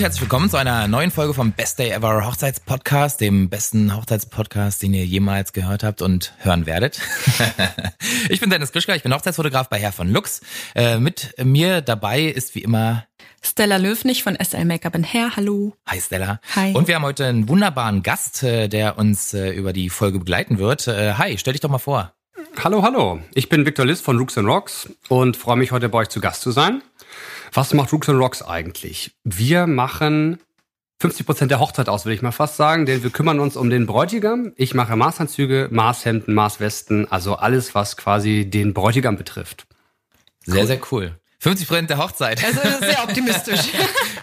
Und herzlich willkommen zu einer neuen Folge vom Best Day Ever Hochzeitspodcast, dem besten Hochzeitspodcast, den ihr jemals gehört habt und hören werdet. ich bin Dennis Krischka, ich bin Hochzeitsfotograf bei Herr von Lux. Äh, mit mir dabei ist wie immer Stella Löwnig von SL Make-up Hair. Hallo. Hi Stella. Hi. Und wir haben heute einen wunderbaren Gast, äh, der uns äh, über die Folge begleiten wird. Hi, stell dich doch mal vor. Hallo, hallo. Ich bin Victor Liss von Rooks Rocks und freue mich heute bei euch zu Gast zu sein. Was macht Rooks Rocks eigentlich? Wir machen 50 Prozent der Hochzeit aus, will ich mal fast sagen, denn wir kümmern uns um den Bräutigam. Ich mache Maßanzüge, Maßhemden, Maßwesten, also alles, was quasi den Bräutigam betrifft. Sehr, cool. sehr cool. 50 Prozent der Hochzeit. Also sehr optimistisch.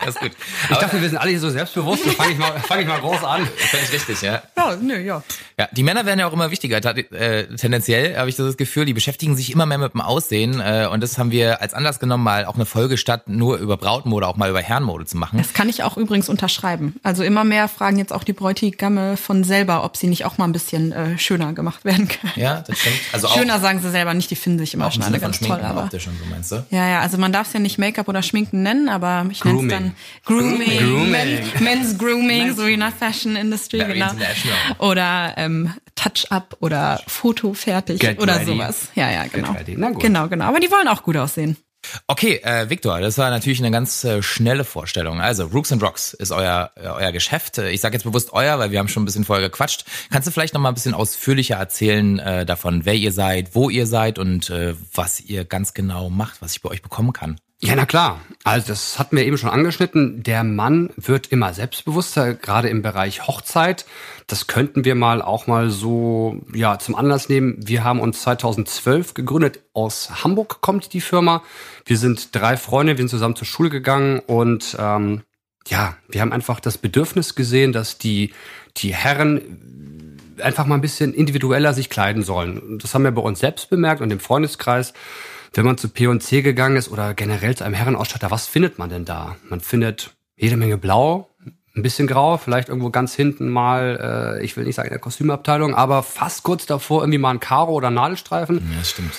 das ist gut. Ich Aber dachte, wir sind alle hier so selbstbewusst. Dann fange ich, mal, fang ich mal groß an. Völlig richtig, ja. Ja, nö, ja. Ja, die Männer werden ja auch immer wichtiger. Äh, tendenziell habe ich das Gefühl, die beschäftigen sich immer mehr mit dem Aussehen. Äh, und das haben wir als Anlass genommen, mal auch eine Folge statt nur über Brautmode, auch mal über Herrenmode zu machen. Das kann ich auch übrigens unterschreiben. Also immer mehr fragen jetzt auch die Bräutigamme von selber, ob sie nicht auch mal ein bisschen äh, schöner gemacht werden können. Ja, das stimmt. Also schöner sagen sie selber nicht, die finden sich immer schon alle ganz toll. Aber optisch und so meinst du? Ja, ja, also man darf es ja nicht Make-up oder Schminken nennen, aber ich nenne es dann Grooming, Grooming. Men, Men's Grooming, so wie in der Fashion Industry, Very genau. Oder ähm, Touch-up oder Foto fertig Get oder ready. sowas. Ja, ja, genau. Genau, genau. Aber die wollen auch gut aussehen. Okay, äh, Victor, das war natürlich eine ganz äh, schnelle Vorstellung. Also, Rooks and Rocks ist euer, äh, euer Geschäft. Ich sage jetzt bewusst euer, weil wir haben schon ein bisschen vorher gequatscht. Kannst du vielleicht noch mal ein bisschen ausführlicher erzählen äh, davon, wer ihr seid, wo ihr seid und äh, was ihr ganz genau macht, was ich bei euch bekommen kann? Ja, na klar. Also das hatten wir eben schon angeschnitten. Der Mann wird immer selbstbewusster, gerade im Bereich Hochzeit. Das könnten wir mal auch mal so ja zum Anlass nehmen. Wir haben uns 2012 gegründet. Aus Hamburg kommt die Firma. Wir sind drei Freunde, wir sind zusammen zur Schule gegangen und ähm, ja, wir haben einfach das Bedürfnis gesehen, dass die die Herren einfach mal ein bisschen individueller sich kleiden sollen. Das haben wir bei uns selbst bemerkt und im Freundeskreis wenn man zu P&C gegangen ist oder generell zu einem Herrenausstatter, was findet man denn da? Man findet jede Menge Blau, ein bisschen Grau, vielleicht irgendwo ganz hinten mal, äh, ich will nicht sagen in der Kostümabteilung, aber fast kurz davor irgendwie mal ein Karo oder Nadelstreifen. Ja, das stimmt.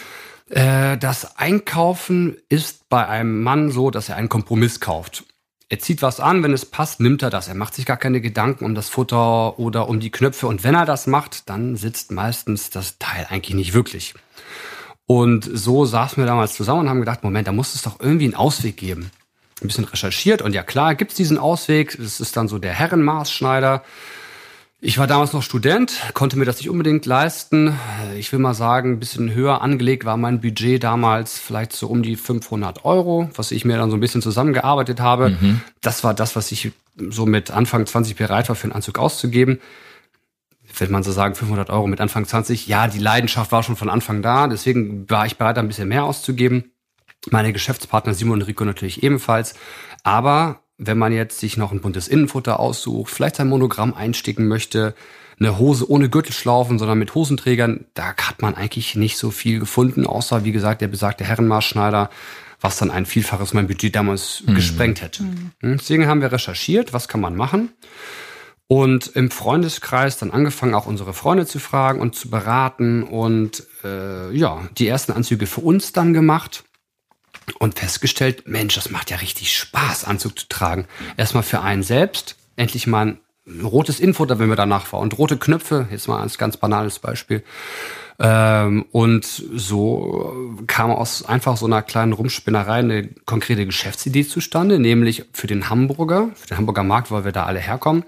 Äh, das Einkaufen ist bei einem Mann so, dass er einen Kompromiss kauft. Er zieht was an, wenn es passt, nimmt er das. Er macht sich gar keine Gedanken um das Futter oder um die Knöpfe. Und wenn er das macht, dann sitzt meistens das Teil eigentlich nicht wirklich. Und so saßen wir damals zusammen und haben gedacht, Moment, da muss es doch irgendwie einen Ausweg geben. Ein bisschen recherchiert und ja klar, gibt's diesen Ausweg. Das ist dann so der Herrenmaßschneider. Ich war damals noch Student, konnte mir das nicht unbedingt leisten. Ich will mal sagen, ein bisschen höher angelegt war mein Budget damals vielleicht so um die 500 Euro, was ich mir dann so ein bisschen zusammengearbeitet habe. Mhm. Das war das, was ich so mit Anfang 20 bereit war, für einen Anzug auszugeben will man so sagen, 500 Euro mit Anfang 20. Ja, die Leidenschaft war schon von Anfang da, deswegen war ich bereit, ein bisschen mehr auszugeben. Meine Geschäftspartner Simon und Rico natürlich ebenfalls. Aber wenn man jetzt sich noch ein buntes Innenfutter aussucht, vielleicht sein Monogramm einsticken möchte, eine Hose ohne Gürtelschlaufen, sondern mit Hosenträgern, da hat man eigentlich nicht so viel gefunden, außer wie gesagt der besagte Herrenmaßschneider, was dann ein Vielfaches mein Budget damals mhm. gesprengt hätte. Mhm. Deswegen haben wir recherchiert, was kann man machen. Und im Freundeskreis dann angefangen, auch unsere Freunde zu fragen und zu beraten und äh, ja, die ersten Anzüge für uns dann gemacht und festgestellt, Mensch, das macht ja richtig Spaß, Anzug zu tragen. Erstmal für einen selbst, endlich mal ein rotes Infutter, wenn wir danach war und rote Knöpfe, jetzt mal als ganz banales Beispiel. Ähm, und so kam aus einfach so einer kleinen Rumspinnerei eine konkrete Geschäftsidee zustande, nämlich für den Hamburger, für den Hamburger Markt, weil wir da alle herkommen,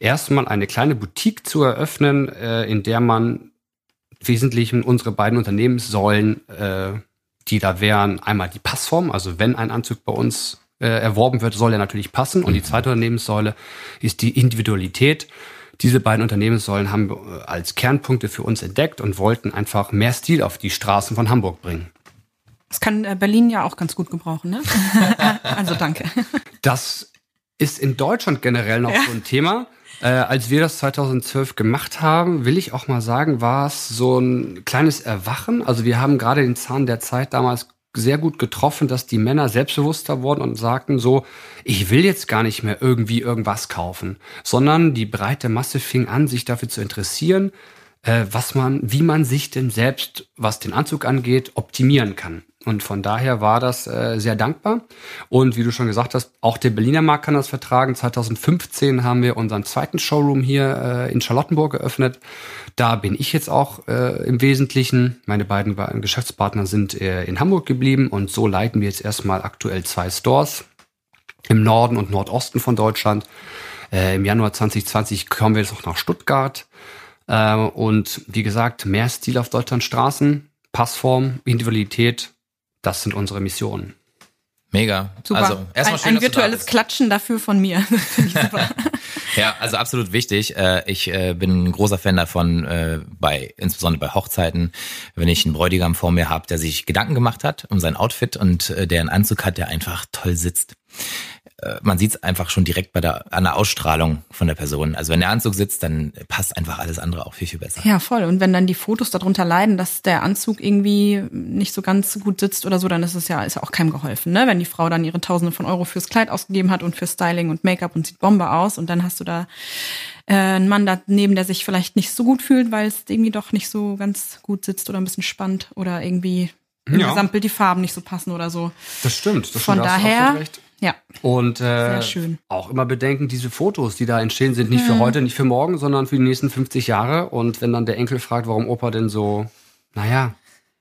erstmal eine kleine Boutique zu eröffnen, äh, in der man wesentlich unsere beiden Unternehmenssäulen, äh, die da wären, einmal die Passform, also wenn ein Anzug bei uns äh, erworben wird, soll er natürlich passen. Und die zweite Unternehmenssäule ist die Individualität. Diese beiden Unternehmenssäulen haben wir als Kernpunkte für uns entdeckt und wollten einfach mehr Stil auf die Straßen von Hamburg bringen. Das kann Berlin ja auch ganz gut gebrauchen, ne? also danke. Das ist in Deutschland generell noch ja. so ein Thema. Äh, als wir das 2012 gemacht haben, will ich auch mal sagen, war es so ein kleines Erwachen. Also wir haben gerade den Zahn der Zeit damals sehr gut getroffen, dass die Männer selbstbewusster wurden und sagten so, ich will jetzt gar nicht mehr irgendwie irgendwas kaufen, sondern die breite Masse fing an, sich dafür zu interessieren, äh, was man, wie man sich denn selbst, was den Anzug angeht, optimieren kann. Und von daher war das äh, sehr dankbar. Und wie du schon gesagt hast, auch der Berliner Markt kann das vertragen. 2015 haben wir unseren zweiten Showroom hier äh, in Charlottenburg geöffnet. Da bin ich jetzt auch äh, im Wesentlichen. Meine beiden Geschäftspartner sind äh, in Hamburg geblieben und so leiten wir jetzt erstmal aktuell zwei Stores im Norden und Nordosten von Deutschland. Äh, Im Januar 2020 kommen wir jetzt auch nach Stuttgart. Äh, und wie gesagt, mehr Stil auf Deutschlands Straßen, Passform, Individualität, das sind unsere Missionen. Mega. Super. Also erstmal schön, ein, ein virtuelles Klatschen dafür von mir. ja, also absolut wichtig. Äh, ich äh, bin ein großer Fan davon, äh, bei insbesondere bei Hochzeiten, wenn ich einen Bräutigam vor mir habe, der sich Gedanken gemacht hat um sein Outfit und der einen Anzug hat, der einfach toll sitzt. Äh, man sieht es einfach schon direkt bei der, an der Ausstrahlung von der Person. Also wenn der Anzug sitzt, dann passt einfach alles andere auch viel, viel besser. Ja, voll. Und wenn dann die Fotos darunter leiden, dass der Anzug irgendwie nicht so ganz gut sitzt oder so, dann ist es ja, ist ja auch keinem geholfen, ne? Wenn die Frau dann ihre Tausende von Euro fürs Kleid ausgegeben hat und für Styling und Make-up und sieht Bombe aus und dann hast du da äh, einen Mann daneben, der sich vielleicht nicht so gut fühlt, weil es irgendwie doch nicht so ganz gut sitzt oder ein bisschen spannt oder irgendwie im ja. Gesamtbild die Farben nicht so passen oder so. Das stimmt. Das Von stimmt, daher ja. Und äh, auch immer bedenken, diese Fotos, die da entstehen, sind nicht mhm. für heute, nicht für morgen, sondern für die nächsten 50 Jahre. Und wenn dann der Enkel fragt, warum Opa denn so, naja,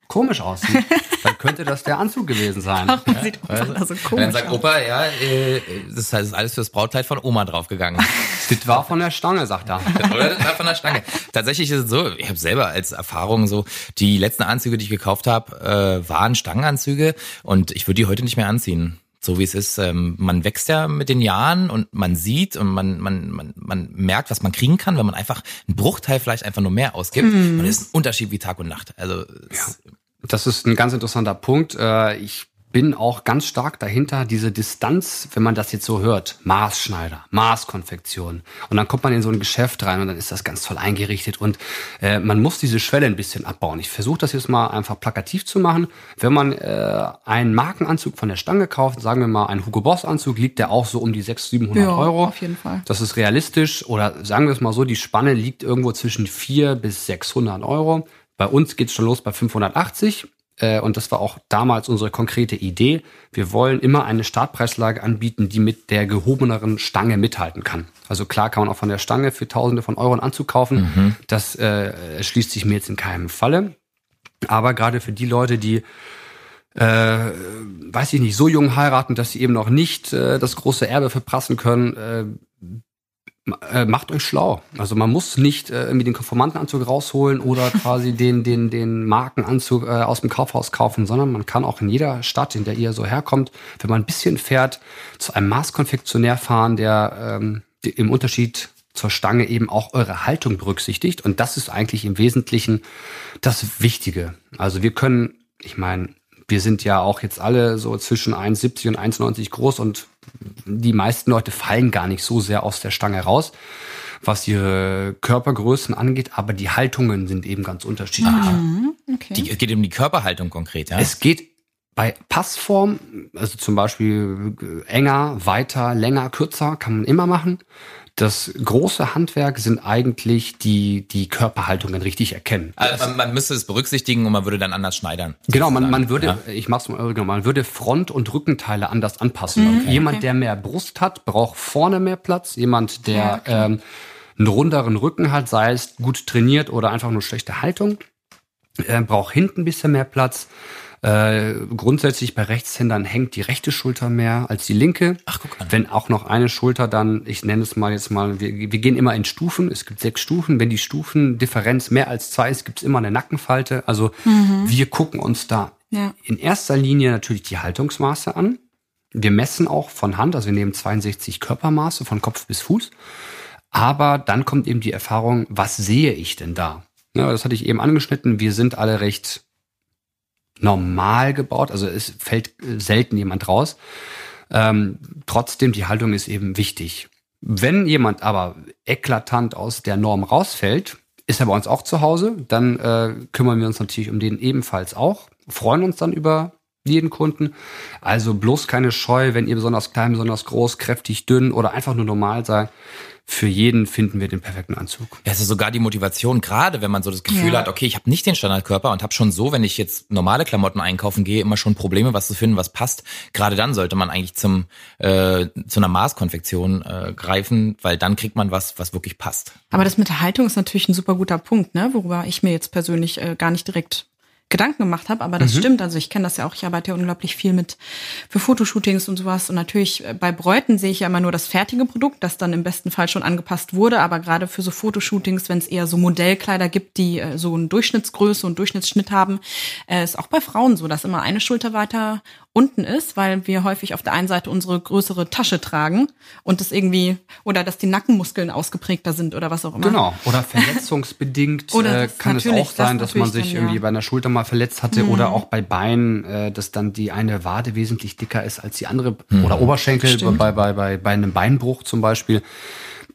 komisch aussieht, dann könnte das der Anzug gewesen sein. Warum ja. sieht Opa also, da so komisch Dann sagt aus? Opa, ja, äh, das ist alles fürs Brautkleid von Oma draufgegangen. das war von der Stange, sagt er. das war von der Stange. Tatsächlich ist es so, ich habe selber als Erfahrung so, die letzten Anzüge, die ich gekauft habe, äh, waren Stangenanzüge und ich würde die heute nicht mehr anziehen so wie es ist. Ähm, man wächst ja mit den Jahren und man sieht und man, man, man, man merkt, was man kriegen kann, wenn man einfach einen Bruchteil vielleicht einfach nur mehr ausgibt. Mhm. Und das ist ein Unterschied wie Tag und Nacht. Also ja. Das ist ein ganz interessanter Punkt. Äh, ich bin auch ganz stark dahinter, diese Distanz, wenn man das jetzt so hört, Maßschneider, Maßkonfektion. Und dann kommt man in so ein Geschäft rein und dann ist das ganz toll eingerichtet und äh, man muss diese Schwelle ein bisschen abbauen. Ich versuche das jetzt mal einfach plakativ zu machen. Wenn man äh, einen Markenanzug von der Stange kauft, sagen wir mal einen Hugo Boss Anzug, liegt der auch so um die 600, 700 ja, Euro. auf jeden Fall. Das ist realistisch oder sagen wir es mal so, die Spanne liegt irgendwo zwischen 4 bis 600 Euro. Bei uns geht's schon los bei 580 äh, und das war auch damals unsere konkrete Idee, wir wollen immer eine Startpreislage anbieten, die mit der gehobeneren Stange mithalten kann. Also klar kann man auch von der Stange für Tausende von Euro einen Anzug kaufen. Mhm. Das äh, schließt sich mir jetzt in keinem Falle. Aber gerade für die Leute, die äh, weiß ich nicht, so jung heiraten, dass sie eben noch nicht äh, das große Erbe verprassen können, äh, macht euch schlau. Also man muss nicht äh, irgendwie den Konformantenanzug rausholen oder quasi den, den, den Markenanzug äh, aus dem Kaufhaus kaufen, sondern man kann auch in jeder Stadt, in der ihr so herkommt, wenn man ein bisschen fährt, zu einem Maßkonfektionär fahren, der ähm, im Unterschied zur Stange eben auch eure Haltung berücksichtigt. Und das ist eigentlich im Wesentlichen das Wichtige. Also wir können, ich meine, wir sind ja auch jetzt alle so zwischen 1,70 und 1,90 groß und die meisten Leute fallen gar nicht so sehr aus der Stange raus, was ihre Körpergrößen angeht, aber die Haltungen sind eben ganz unterschiedlich. Mhm, okay. Die, es geht um die Körperhaltung konkret, ja? Es geht bei Passform, also zum Beispiel enger, weiter, länger, kürzer, kann man immer machen. Das große Handwerk sind eigentlich die, die Körperhaltungen richtig erkennen. Also man, man, müsste es berücksichtigen und man würde dann anders schneidern. Genau, man, man würde, ja. ich mach's mal, genau, man würde Front- und Rückenteile anders anpassen. Mhm, okay. Jemand, der mehr Brust hat, braucht vorne mehr Platz. Jemand, der ja, okay. ähm, einen runderen Rücken hat, sei es gut trainiert oder einfach nur schlechte Haltung, äh, braucht hinten ein bisschen mehr Platz. Äh, grundsätzlich bei Rechtshändern hängt die rechte Schulter mehr als die linke. Ach, guck an. Wenn auch noch eine Schulter dann, ich nenne es mal jetzt mal, wir, wir gehen immer in Stufen. Es gibt sechs Stufen. Wenn die Stufendifferenz mehr als zwei ist, gibt es immer eine Nackenfalte. Also mhm. wir gucken uns da ja. in erster Linie natürlich die Haltungsmaße an. Wir messen auch von Hand, also wir nehmen 62 Körpermaße von Kopf bis Fuß. Aber dann kommt eben die Erfahrung, was sehe ich denn da? Ja, das hatte ich eben angeschnitten. Wir sind alle recht normal gebaut, also es fällt selten jemand raus. Ähm, trotzdem, die Haltung ist eben wichtig. Wenn jemand aber eklatant aus der Norm rausfällt, ist er bei uns auch zu Hause, dann äh, kümmern wir uns natürlich um den ebenfalls auch, freuen uns dann über jeden Kunden. Also bloß keine Scheu, wenn ihr besonders klein, besonders groß, kräftig, dünn oder einfach nur normal seid für jeden finden wir den perfekten Anzug. Ja, es ist sogar die Motivation, gerade wenn man so das Gefühl ja. hat, okay, ich habe nicht den Standardkörper und habe schon so, wenn ich jetzt normale Klamotten einkaufen gehe, immer schon Probleme, was zu finden, was passt. Gerade dann sollte man eigentlich zum äh, zu einer Maßkonfektion äh, greifen, weil dann kriegt man was, was wirklich passt. Aber das mit der Haltung ist natürlich ein super guter Punkt, ne? worüber ich mir jetzt persönlich äh, gar nicht direkt Gedanken gemacht habe, aber das mhm. stimmt. Also ich kenne das ja auch. Ich arbeite ja unglaublich viel mit für Fotoshootings und sowas. Und natürlich äh, bei Bräuten sehe ich ja immer nur das fertige Produkt, das dann im besten Fall schon angepasst wurde. Aber gerade für so Fotoshootings, wenn es eher so Modellkleider gibt, die äh, so eine Durchschnittsgröße und Durchschnittsschnitt haben, äh, ist auch bei Frauen so, dass immer eine Schulter weiter unten ist, weil wir häufig auf der einen Seite unsere größere Tasche tragen und das irgendwie oder dass die Nackenmuskeln ausgeprägter sind oder was auch immer. Genau. Oder verletzungsbedingt oder äh, kann es auch sein, das dass man sich dann, irgendwie bei einer Schulter mal verletzt hatte mhm. oder auch bei Beinen, äh, dass dann die eine Wade wesentlich dicker ist als die andere mhm. oder Oberschenkel bei, bei, bei, bei einem Beinbruch zum Beispiel.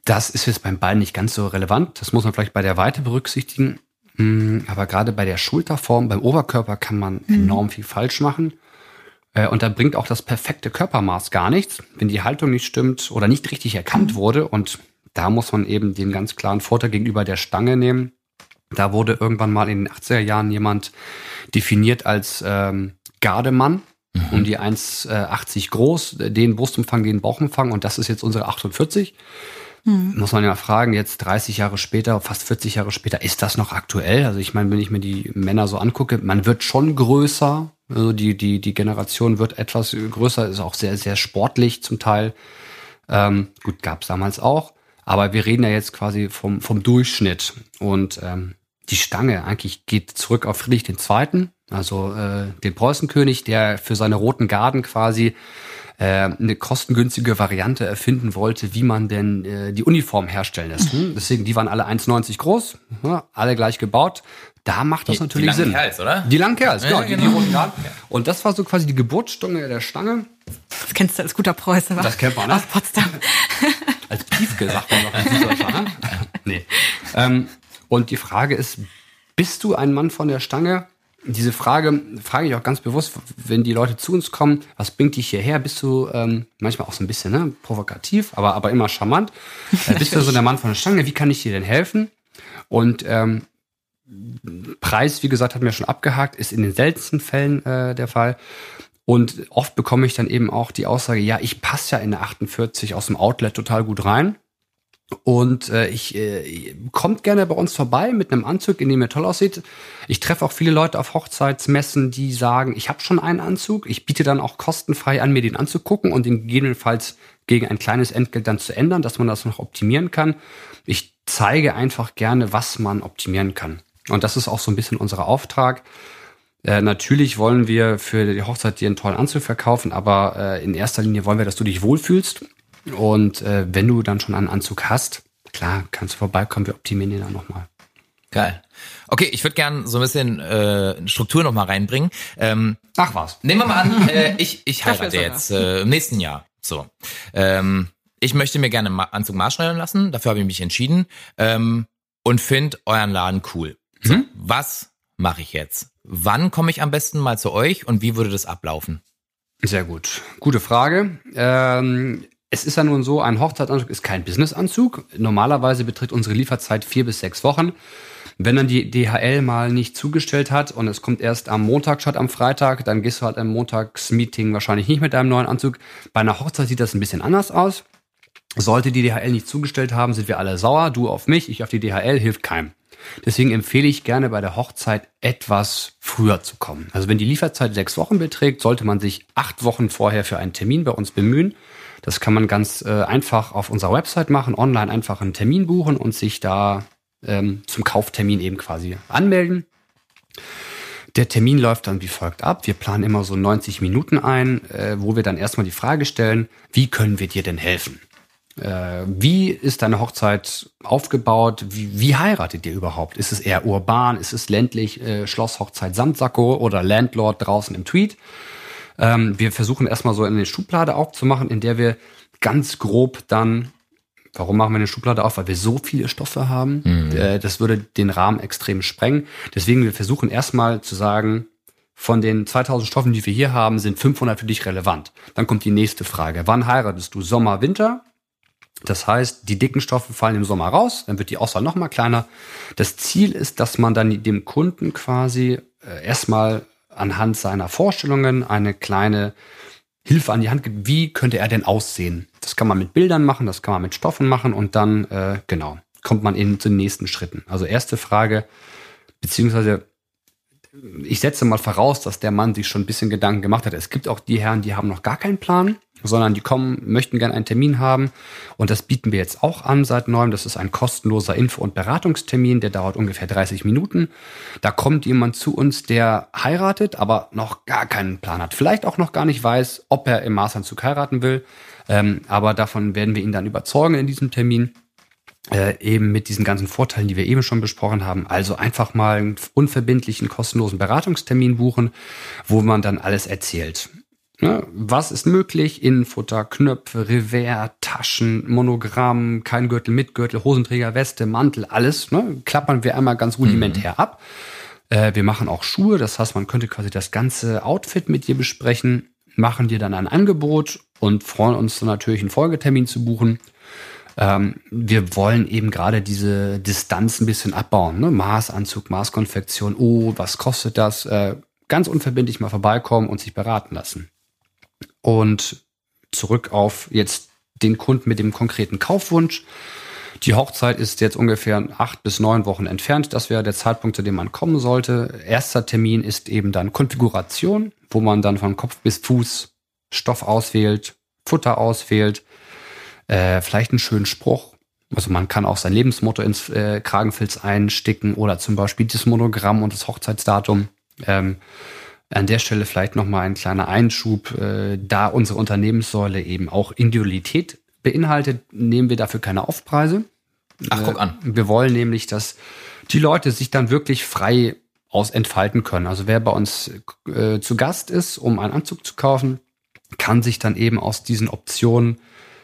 Das ist jetzt beim Bein nicht ganz so relevant. Das muss man vielleicht bei der Weite berücksichtigen. Hm, aber gerade bei der Schulterform, beim Oberkörper kann man mhm. enorm viel falsch machen. Äh, und da bringt auch das perfekte Körpermaß gar nichts, wenn die Haltung nicht stimmt oder nicht richtig erkannt wurde. Und da muss man eben den ganz klaren Vorteil gegenüber der Stange nehmen. Da wurde irgendwann mal in den 80er Jahren jemand definiert als ähm, Gardemann, mhm. um die 1,80 groß, den Brustumfang, den Bauchumfang und das ist jetzt unsere 48. Mhm. Muss man ja fragen, jetzt 30 Jahre später, fast 40 Jahre später, ist das noch aktuell? Also ich meine, wenn ich mir die Männer so angucke, man wird schon größer, also die, die, die Generation wird etwas größer, ist auch sehr, sehr sportlich zum Teil. Ähm, gut, gab es damals auch. Aber wir reden ja jetzt quasi vom, vom Durchschnitt. Und ähm, die Stange eigentlich geht zurück auf Friedrich II., also äh, den Preußenkönig, der für seine roten Garden quasi eine kostengünstige Variante erfinden wollte, wie man denn äh, die Uniform herstellen lässt. Hm? Deswegen, die waren alle 1,90 groß, alle gleich gebaut. Da macht das die, natürlich die Sinn. Kerls, oder? Die langen Kerls, genau. Ja, genau. Die, die roten Garden. Und das war so quasi die Geburtsstunde der Stange. Das kennst du als guter Preuße, was? Das kennt man, ne? Aus Potsdam. als Piefke sagt man noch in Süddeutschland, ne? Nee. Ähm, und die Frage ist, bist du ein Mann von der Stange? Diese Frage frage ich auch ganz bewusst, wenn die Leute zu uns kommen, was bringt dich hierher? Bist du ähm, manchmal auch so ein bisschen ne, provokativ, aber, aber immer charmant? Äh, bist du so der Mann von der Stange? Wie kann ich dir denn helfen? Und ähm, Preis, wie gesagt, hat mir schon abgehakt, ist in den seltensten Fällen äh, der Fall. Und oft bekomme ich dann eben auch die Aussage, ja, ich passe ja in der 48 aus dem Outlet total gut rein. Und äh, ich äh, kommt gerne bei uns vorbei mit einem Anzug, in dem ihr toll aussieht. Ich treffe auch viele Leute auf Hochzeitsmessen, die sagen, ich habe schon einen Anzug. Ich biete dann auch kostenfrei an, mir den anzugucken und den gegebenenfalls gegen ein kleines Entgelt dann zu ändern, dass man das noch optimieren kann. Ich zeige einfach gerne, was man optimieren kann. Und das ist auch so ein bisschen unser Auftrag. Äh, natürlich wollen wir für die Hochzeit dir einen tollen Anzug verkaufen, aber äh, in erster Linie wollen wir, dass du dich wohlfühlst und äh, wenn du dann schon einen Anzug hast, klar, kannst du vorbeikommen, wir optimieren den dann nochmal. Geil. Okay, ich würde gern so ein bisschen äh, Struktur noch mal reinbringen. Ähm, Ach was. Nehmen wir mal an, äh, ich, ich heirate jetzt äh, im nächsten Jahr. So. Ähm, ich möchte mir gerne einen Anzug maßschneidern lassen, dafür habe ich mich entschieden ähm, und finde euren Laden cool. So, mhm. Was mache ich jetzt? Wann komme ich am besten mal zu euch und wie würde das ablaufen? Sehr gut. Gute Frage. Ähm, es ist ja nun so, ein Hochzeitsanzug ist kein Businessanzug. Normalerweise beträgt unsere Lieferzeit vier bis sechs Wochen. Wenn dann die DHL mal nicht zugestellt hat und es kommt erst am Montag statt am Freitag, dann gehst du halt im Montagsmeeting wahrscheinlich nicht mit deinem neuen Anzug. Bei einer Hochzeit sieht das ein bisschen anders aus. Sollte die DHL nicht zugestellt haben, sind wir alle sauer. Du auf mich, ich auf die DHL, hilft keinem. Deswegen empfehle ich gerne bei der Hochzeit etwas früher zu kommen. Also wenn die Lieferzeit sechs Wochen beträgt, sollte man sich acht Wochen vorher für einen Termin bei uns bemühen. Das kann man ganz äh, einfach auf unserer Website machen, online einfach einen Termin buchen und sich da ähm, zum Kauftermin eben quasi anmelden. Der Termin läuft dann wie folgt ab. Wir planen immer so 90 Minuten ein, äh, wo wir dann erstmal die Frage stellen, wie können wir dir denn helfen? Äh, wie ist deine Hochzeit aufgebaut? Wie, wie, heiratet ihr überhaupt? Ist es eher urban? Ist es ländlich? Äh, Schlosshochzeit Samtsacko oder Landlord draußen im Tweet? Ähm, wir versuchen erstmal so eine Schublade aufzumachen, in der wir ganz grob dann Warum machen wir eine Schublade auf? Weil wir so viele Stoffe haben. Mhm. Äh, das würde den Rahmen extrem sprengen. Deswegen, wir versuchen erstmal zu sagen, von den 2000 Stoffen, die wir hier haben, sind 500 für dich relevant. Dann kommt die nächste Frage. Wann heiratest du? Sommer, Winter? Das heißt, die dicken Stoffe fallen im Sommer raus, dann wird die Auswahl noch mal kleiner. Das Ziel ist, dass man dann dem Kunden quasi äh, erstmal anhand seiner Vorstellungen eine kleine Hilfe an die Hand gibt. Wie könnte er denn aussehen? Das kann man mit Bildern machen, das kann man mit Stoffen machen und dann, äh, genau, kommt man in zu den nächsten Schritten. Also erste Frage, beziehungsweise ich setze mal voraus, dass der Mann sich schon ein bisschen Gedanken gemacht hat. Es gibt auch die Herren, die haben noch gar keinen Plan, sondern die kommen, möchten gerne einen Termin haben. Und das bieten wir jetzt auch an seit neuem. Das ist ein kostenloser Info- und Beratungstermin, der dauert ungefähr 30 Minuten. Da kommt jemand zu uns, der heiratet, aber noch gar keinen Plan hat. Vielleicht auch noch gar nicht weiß, ob er im Maßanzug heiraten will. Ähm, aber davon werden wir ihn dann überzeugen in diesem Termin äh, eben mit diesen ganzen Vorteilen, die wir eben schon besprochen haben. Also einfach mal einen unverbindlichen, kostenlosen Beratungstermin buchen, wo man dann alles erzählt. Ne? Was ist möglich? Innenfutter, Knöpfe, Revers, Taschen, Monogramm, kein Gürtel mit Gürtel, Hosenträger, Weste, Mantel, alles. Ne? Klappern wir einmal ganz rudimentär mhm. ab. Äh, wir machen auch Schuhe, das heißt, man könnte quasi das ganze Outfit mit dir besprechen, machen dir dann ein Angebot und freuen uns dann natürlich einen Folgetermin zu buchen. Ähm, wir wollen eben gerade diese Distanz ein bisschen abbauen. Ne? Maßanzug, Maßkonfektion, oh, was kostet das? Äh, ganz unverbindlich mal vorbeikommen und sich beraten lassen. Und zurück auf jetzt den Kunden mit dem konkreten Kaufwunsch. Die Hochzeit ist jetzt ungefähr acht bis neun Wochen entfernt. Das wäre der Zeitpunkt, zu dem man kommen sollte. Erster Termin ist eben dann Konfiguration, wo man dann von Kopf bis Fuß Stoff auswählt, Futter auswählt, äh, vielleicht einen schönen Spruch. Also man kann auch sein Lebensmotto ins äh, Kragenfilz einsticken oder zum Beispiel das Monogramm und das Hochzeitsdatum. Ähm, an der Stelle vielleicht nochmal ein kleiner Einschub, äh, da unsere Unternehmenssäule eben auch Individualität beinhaltet, nehmen wir dafür keine Aufpreise. Ach, guck an. Äh, wir wollen nämlich, dass die Leute sich dann wirklich frei aus entfalten können. Also wer bei uns äh, zu Gast ist, um einen Anzug zu kaufen, kann sich dann eben aus diesen Optionen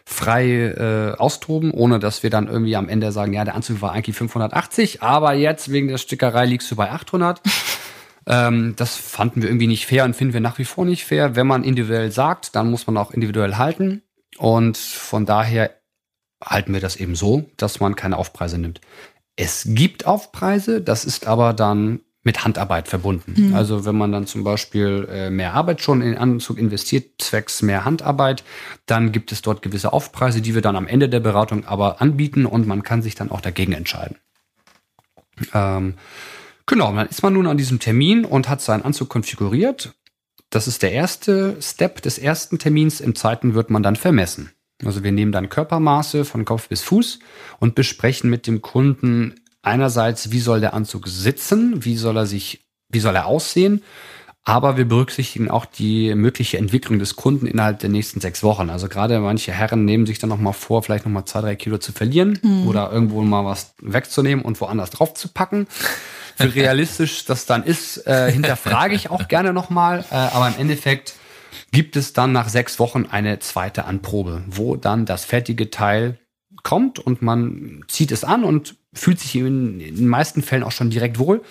frei äh, austoben, ohne dass wir dann irgendwie am Ende sagen, ja, der Anzug war eigentlich 580, aber jetzt wegen der Stickerei liegst du bei 800. ähm, das fanden wir irgendwie nicht fair und finden wir nach wie vor nicht fair. Wenn man individuell sagt, dann muss man auch individuell halten. Und von daher halten wir das eben so, dass man keine Aufpreise nimmt. Es gibt Aufpreise, das ist aber dann mit Handarbeit verbunden. Mhm. Also wenn man dann zum Beispiel äh, mehr Arbeit schon in den Anzug investiert, zwecks mehr Handarbeit, dann gibt es dort gewisse Aufpreise, die wir dann am Ende der Beratung aber anbieten und man kann sich dann auch dagegen entscheiden. Ähm, genau, dann ist man nun an diesem Termin und hat seinen Anzug konfiguriert. Das ist der erste Step des ersten Termins. Im zweiten wird man dann vermessen. Also wir nehmen dann Körpermaße von Kopf bis Fuß und besprechen mit dem Kunden einerseits, wie soll der Anzug sitzen, wie soll er sich, wie soll er aussehen, aber wir berücksichtigen auch die mögliche Entwicklung des Kunden innerhalb der nächsten sechs Wochen. Also gerade manche Herren nehmen sich dann noch mal vor, vielleicht noch mal zwei, drei Kilo zu verlieren mhm. oder irgendwo mal was wegzunehmen und woanders drauf zu packen. Wie realistisch das dann ist, äh, hinterfrage ich auch gerne noch mal. Äh, aber im Endeffekt gibt es dann nach sechs Wochen eine zweite Anprobe, wo dann das fertige Teil kommt und man zieht es an und fühlt sich in den meisten Fällen auch schon direkt wohl.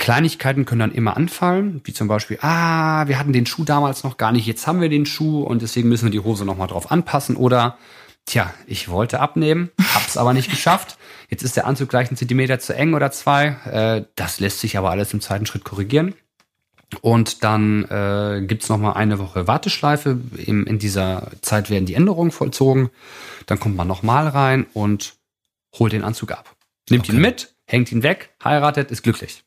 Kleinigkeiten können dann immer anfallen, wie zum Beispiel, ah, wir hatten den Schuh damals noch gar nicht, jetzt haben wir den Schuh und deswegen müssen wir die Hose nochmal drauf anpassen. Oder, tja, ich wollte abnehmen, hab's aber nicht geschafft. Jetzt ist der Anzug gleich einen Zentimeter zu eng oder zwei. Äh, das lässt sich aber alles im zweiten Schritt korrigieren. Und dann äh, gibt's noch mal eine Woche Warteschleife. In, in dieser Zeit werden die Änderungen vollzogen. Dann kommt man nochmal rein und holt den Anzug ab. Nimmt okay. ihn mit, hängt ihn weg, heiratet, ist glücklich.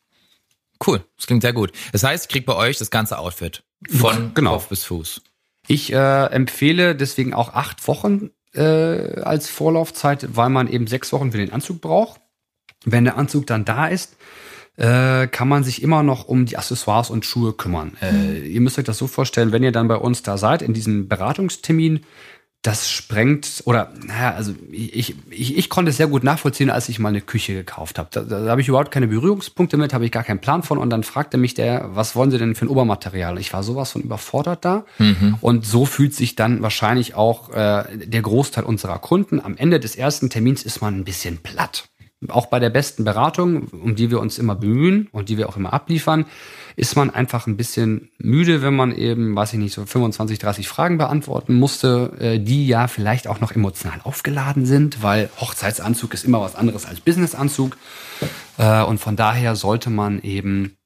Cool, das klingt sehr gut. Das heißt, kriegt bei euch das ganze Outfit von genau. Kopf bis Fuß. Ich äh, empfehle deswegen auch acht Wochen äh, als Vorlaufzeit, weil man eben sechs Wochen für den Anzug braucht. Wenn der Anzug dann da ist, äh, kann man sich immer noch um die Accessoires und Schuhe kümmern. Äh. Ihr müsst euch das so vorstellen, wenn ihr dann bei uns da seid, in diesem Beratungstermin, das sprengt, oder naja, also ich, ich, ich konnte es sehr gut nachvollziehen, als ich mal eine Küche gekauft habe. Da, da habe ich überhaupt keine Berührungspunkte mit, habe ich gar keinen Plan von. Und dann fragte mich der, was wollen Sie denn für ein Obermaterial? Ich war sowas von überfordert da. Mhm. Und so fühlt sich dann wahrscheinlich auch äh, der Großteil unserer Kunden. Am Ende des ersten Termins ist man ein bisschen platt. Auch bei der besten Beratung, um die wir uns immer bemühen und die wir auch immer abliefern, ist man einfach ein bisschen müde, wenn man eben, weiß ich nicht, so 25, 30 Fragen beantworten musste, äh, die ja vielleicht auch noch emotional aufgeladen sind, weil Hochzeitsanzug ist immer was anderes als Businessanzug. Äh, und von daher sollte man eben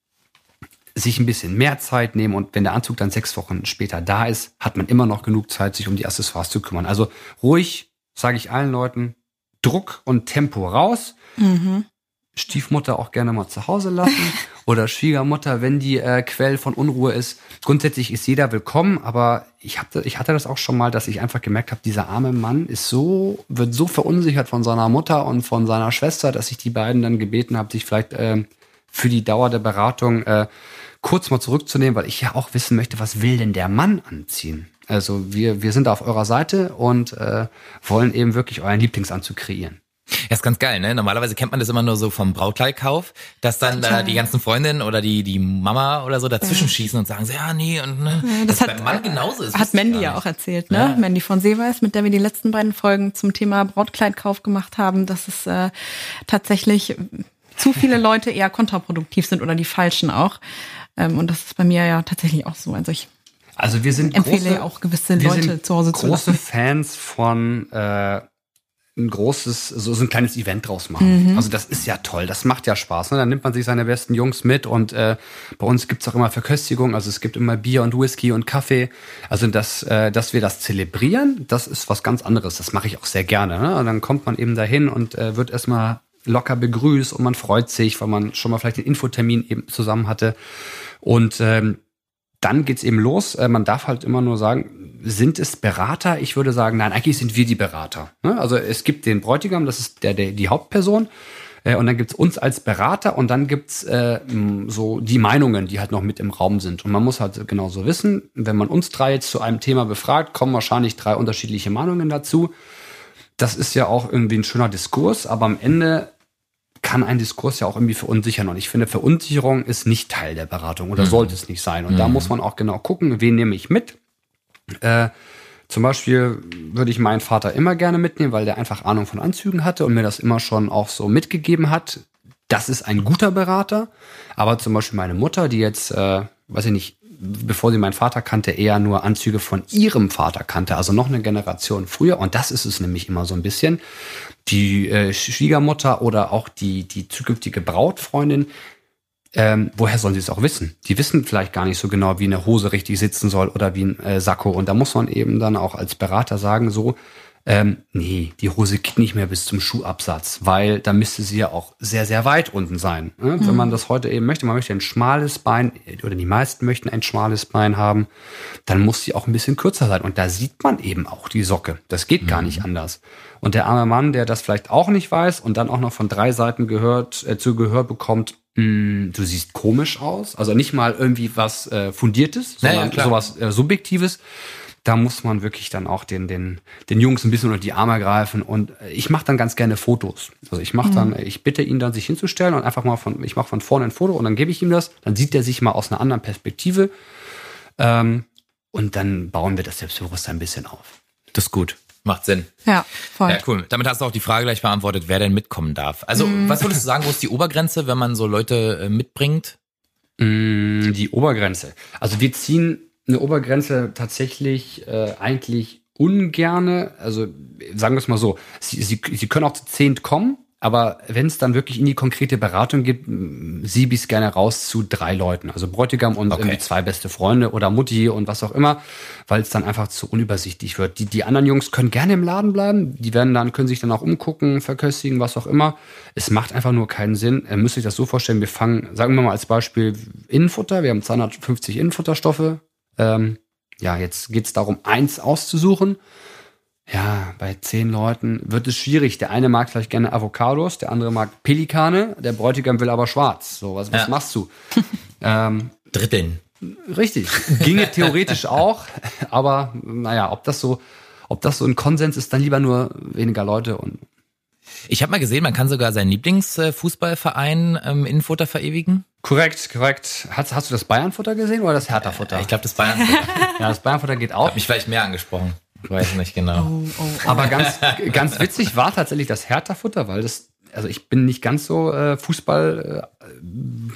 sich ein bisschen mehr Zeit nehmen und wenn der Anzug dann sechs Wochen später da ist, hat man immer noch genug Zeit, sich um die Accessoires zu kümmern. Also ruhig, sage ich allen Leuten, Druck und Tempo raus. Mhm. Stiefmutter auch gerne mal zu Hause lassen oder Schwiegermutter, wenn die äh, Quell von Unruhe ist. Grundsätzlich ist jeder willkommen, aber ich hatte, ich hatte das auch schon mal, dass ich einfach gemerkt habe, dieser arme Mann ist so, wird so verunsichert von seiner Mutter und von seiner Schwester, dass ich die beiden dann gebeten habe, sich vielleicht äh, für die Dauer der Beratung äh, kurz mal zurückzunehmen, weil ich ja auch wissen möchte, was will denn der Mann anziehen? Also wir, wir sind auf eurer Seite und äh, wollen eben wirklich euren Lieblingsanzug kreieren. Ja, ist ganz geil, ne? Normalerweise kennt man das immer nur so vom Brautkleidkauf, dass dann äh, die ganzen Freundinnen oder die die Mama oder so dazwischen schießen und sagen so, ja, nee, und ne, ja, das, das hat, beim Mann genauso ist. Hat Mandy ja auch erzählt, ne? Ja. Mandy von Seeweis, mit der wir die letzten beiden Folgen zum Thema Brautkleidkauf gemacht haben, dass es äh, tatsächlich zu viele Leute eher kontraproduktiv sind oder die falschen auch. Ähm, und das ist bei mir ja tatsächlich auch so. Also ich also wir sind empfehle große, auch gewisse Leute zu Hause zu lassen. Große Fans von äh, ein großes, so, so ein kleines Event draus machen. Mhm. Also das ist ja toll, das macht ja Spaß. Ne? Dann nimmt man sich seine besten Jungs mit und äh, bei uns gibt's auch immer Verköstigung, also es gibt immer Bier und Whisky und Kaffee. Also das, äh, dass wir das zelebrieren, das ist was ganz anderes. Das mache ich auch sehr gerne. Ne? Und dann kommt man eben dahin und äh, wird erstmal locker begrüßt und man freut sich, weil man schon mal vielleicht den Infotermin eben zusammen hatte. Und ähm, dann geht's eben los. Äh, man darf halt immer nur sagen, sind es Berater? Ich würde sagen, nein, eigentlich sind wir die Berater. Ne? Also es gibt den Bräutigam, das ist der, der die Hauptperson. Äh, und dann gibt's uns als Berater und dann gibt's äh, so die Meinungen, die halt noch mit im Raum sind. Und man muss halt genauso wissen, wenn man uns drei jetzt zu einem Thema befragt, kommen wahrscheinlich drei unterschiedliche Meinungen dazu. Das ist ja auch irgendwie ein schöner Diskurs, aber am Ende kann ein Diskurs ja auch irgendwie verunsichern. Und ich finde, Verunsicherung ist nicht Teil der Beratung oder mhm. sollte es nicht sein. Und mhm. da muss man auch genau gucken, wen nehme ich mit. Äh, zum Beispiel würde ich meinen Vater immer gerne mitnehmen, weil der einfach Ahnung von Anzügen hatte und mir das immer schon auch so mitgegeben hat. Das ist ein guter Berater. Aber zum Beispiel meine Mutter, die jetzt, äh, weiß ich nicht, bevor sie meinen Vater kannte, eher nur Anzüge von ihrem Vater kannte, also noch eine Generation früher. Und das ist es nämlich immer so ein bisschen. Die äh, Schwiegermutter oder auch die, die zukünftige Brautfreundin, ähm, woher sollen sie es auch wissen? Die wissen vielleicht gar nicht so genau, wie eine Hose richtig sitzen soll oder wie ein äh, Sakko. Und da muss man eben dann auch als Berater sagen, so, ähm, nee, die Hose geht nicht mehr bis zum Schuhabsatz, weil da müsste sie ja auch sehr, sehr weit unten sein. Ne? Mhm. Wenn man das heute eben möchte, man möchte ein schmales Bein, oder die meisten möchten ein schmales Bein haben, dann muss sie auch ein bisschen kürzer sein. Und da sieht man eben auch die Socke. Das geht mhm. gar nicht anders. Und der arme Mann, der das vielleicht auch nicht weiß und dann auch noch von drei Seiten gehört, äh, zu Gehör bekommt, mm, du siehst komisch aus. Also nicht mal irgendwie was äh, Fundiertes, sondern naja, sowas äh, Subjektives da muss man wirklich dann auch den, den, den Jungs ein bisschen unter die Arme greifen. Und ich mache dann ganz gerne Fotos. Also ich mache dann, mhm. ich bitte ihn dann, sich hinzustellen und einfach mal von, ich mache von vorne ein Foto und dann gebe ich ihm das. Dann sieht er sich mal aus einer anderen Perspektive. Ähm, und dann bauen wir das Selbstbewusstsein ein bisschen auf. Das ist gut. Macht Sinn. Ja, voll. Ja, cool. Damit hast du auch die Frage gleich beantwortet, wer denn mitkommen darf. Also, mm. was würdest du sagen, wo ist die Obergrenze, wenn man so Leute äh, mitbringt? Mm, die Obergrenze. Also wir ziehen eine Obergrenze tatsächlich äh, eigentlich ungerne. Also sagen wir es mal so, sie, sie, sie können auch zu zehnt kommen, aber wenn es dann wirklich in die konkrete Beratung geht, siebe ich es gerne raus zu drei Leuten. Also Bräutigam und okay. irgendwie zwei beste Freunde oder Mutti und was auch immer, weil es dann einfach zu unübersichtlich wird. Die, die anderen Jungs können gerne im Laden bleiben, die werden dann, können sich dann auch umgucken, verköstigen, was auch immer. Es macht einfach nur keinen Sinn. Ihr müsst euch das so vorstellen, wir fangen, sagen wir mal als Beispiel Innenfutter, wir haben 250 Innenfutterstoffe, ähm, ja, jetzt geht's darum, eins auszusuchen. Ja, bei zehn Leuten wird es schwierig. Der eine mag vielleicht gerne Avocados, der andere mag Pelikane, der Bräutigam will aber schwarz. So, was, was ja. machst du? ähm, Dritten. Richtig. Ginge theoretisch auch, aber naja, ob das so, ob das so ein Konsens ist, dann lieber nur weniger Leute und. Ich habe mal gesehen, man kann sogar seinen Lieblingsfußballverein ähm, Innenfutter verewigen. Korrekt, korrekt. Hast, hast du das Bayernfutter gesehen oder das Hertha-Futter? Ich glaube, das Bayernfutter. ja, das Bayernfutter geht auch. Hat mich vielleicht mehr angesprochen. Ich weiß nicht genau. Oh, oh, oh. Aber ganz, ganz witzig war tatsächlich das Hertha-Futter, weil das also ich bin nicht ganz so äh, Fußball äh,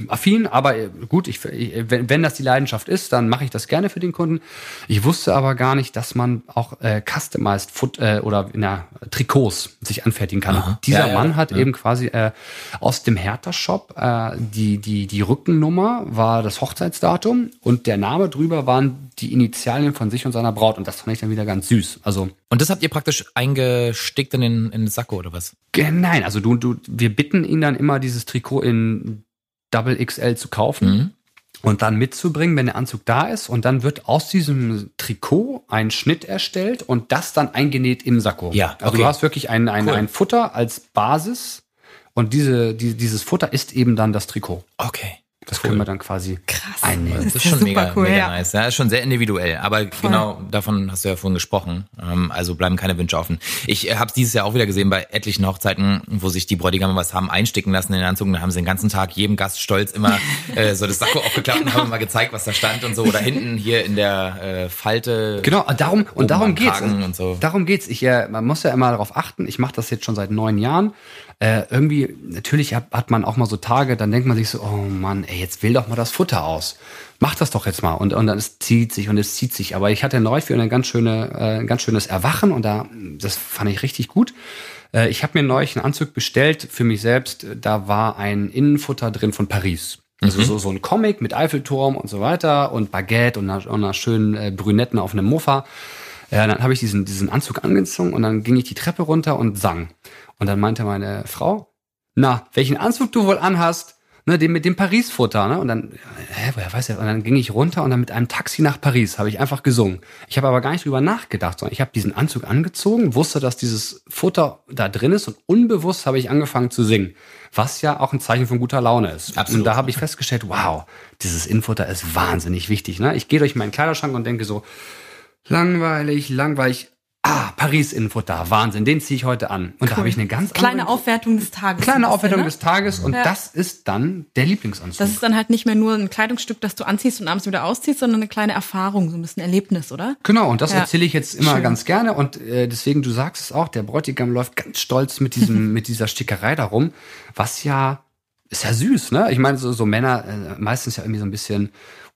affin, aber äh, gut, ich, ich, wenn, wenn das die Leidenschaft ist, dann mache ich das gerne für den Kunden. Ich wusste aber gar nicht, dass man auch äh, customized Foot äh, oder na, Trikots sich anfertigen kann. Aha. Dieser Ja, ja, Mann hat ja. eben quasi äh, aus dem Hertha-Shop äh, die, die, die Rückennummer war das Hochzeitsdatum und der Name drüber waren die Initialien von sich und seiner Braut und das fand ich dann wieder ganz süß. Also Und das habt ihr praktisch eingestickt in den, in den Sakko oder was? Nein, also du, du, wir bitten ihn dann immer, dieses Trikot in Double XL zu kaufen Mhm. und dann mitzubringen, wenn der Anzug da ist. Und dann wird aus diesem Trikot ein Schnitt erstellt und das dann eingenäht im Sakko. Ja, Also okay. du hast wirklich ein, ein, Cool. ein Futter als Basis und diese, die, dieses Futter ist eben dann das Trikot. Okay. Das Cool. können wir dann quasi Krass. einnehmen. Das ist ist ja schon super mega, cool, mega ja. nice. Ja, ist schon sehr individuell. Aber genau davon hast du ja vorhin gesprochen. Ähm, Also bleiben keine Wünsche offen. Ich habe es dieses Jahr auch wieder gesehen bei etlichen Hochzeiten, wo sich die Bräutigame was haben einsticken lassen in den Anzug. Und dann haben sie den ganzen Tag jedem Gast stolz immer äh, so das Sakko aufgeklappt und haben mal gezeigt, was da stand und so. Oder hinten hier in der äh, Falte. Genau, und darum, und darum geht's. Und so. Darum geht's. Ich, äh, man muss ja immer darauf achten. Ich mache das jetzt schon seit neun Jahren. Äh, irgendwie, natürlich hat, hat man auch mal so Tage, dann denkt man sich so, oh Mann, ey, jetzt wähl doch mal das Futter aus. Mach das doch jetzt mal. Und, und dann es zieht sich und es zieht sich. Aber ich hatte neulich für eine ganz schöne, äh, ein ganz schönes Erwachen und da, das fand ich richtig gut. Äh, ich habe mir neulich einen Anzug bestellt für mich selbst. Da war ein Innenfutter drin von Paris. Also so, so ein Comic mit Eiffelturm und so weiter und Baguette und einer, einer schönen äh, Brünetten auf einem Mofa. Ja, dann habe ich diesen, diesen Anzug angezogen und dann ging ich die Treppe runter und sang. Und dann meinte meine Frau, na, welchen Anzug du wohl anhast, ne, den mit dem Paris-Futter, ne? Und dann, hä, woher weiß er? Und dann ging ich runter und dann mit einem Taxi nach Paris habe ich einfach gesungen. Ich habe aber gar nicht drüber nachgedacht, sondern ich habe diesen Anzug angezogen, wusste, dass dieses Futter da drin ist und unbewusst habe ich angefangen zu singen, was ja auch ein Zeichen von guter Laune ist. Absolut. Und da habe ich festgestellt, wow, dieses Innenfutter ist wahnsinnig wichtig. Ne? Ich gehe durch meinen Kleiderschrank und denke so, langweilig, langweilig. Ah, Paris-Innenfutter, Wahnsinn, den ziehe ich heute an. Und da habe ich eine ganz Kleine Aufwertung des Tages. kleine Aufwertung bisschen, des Tages und Ja. das ist dann der Lieblingsanzug. Das ist dann halt nicht mehr nur ein Kleidungsstück, das du anziehst und abends wieder ausziehst, sondern eine kleine Erfahrung, so ein bisschen Erlebnis, oder? Genau, und das Ja. erzähle ich jetzt immer Schön. ganz gerne. Und äh, deswegen, du sagst es auch, der Bräutigam läuft ganz stolz mit diesem, mit dieser Stickerei darum, was ja, ist ja süß, ne? Ich meine, so, so Männer äh, meistens ja irgendwie so ein bisschen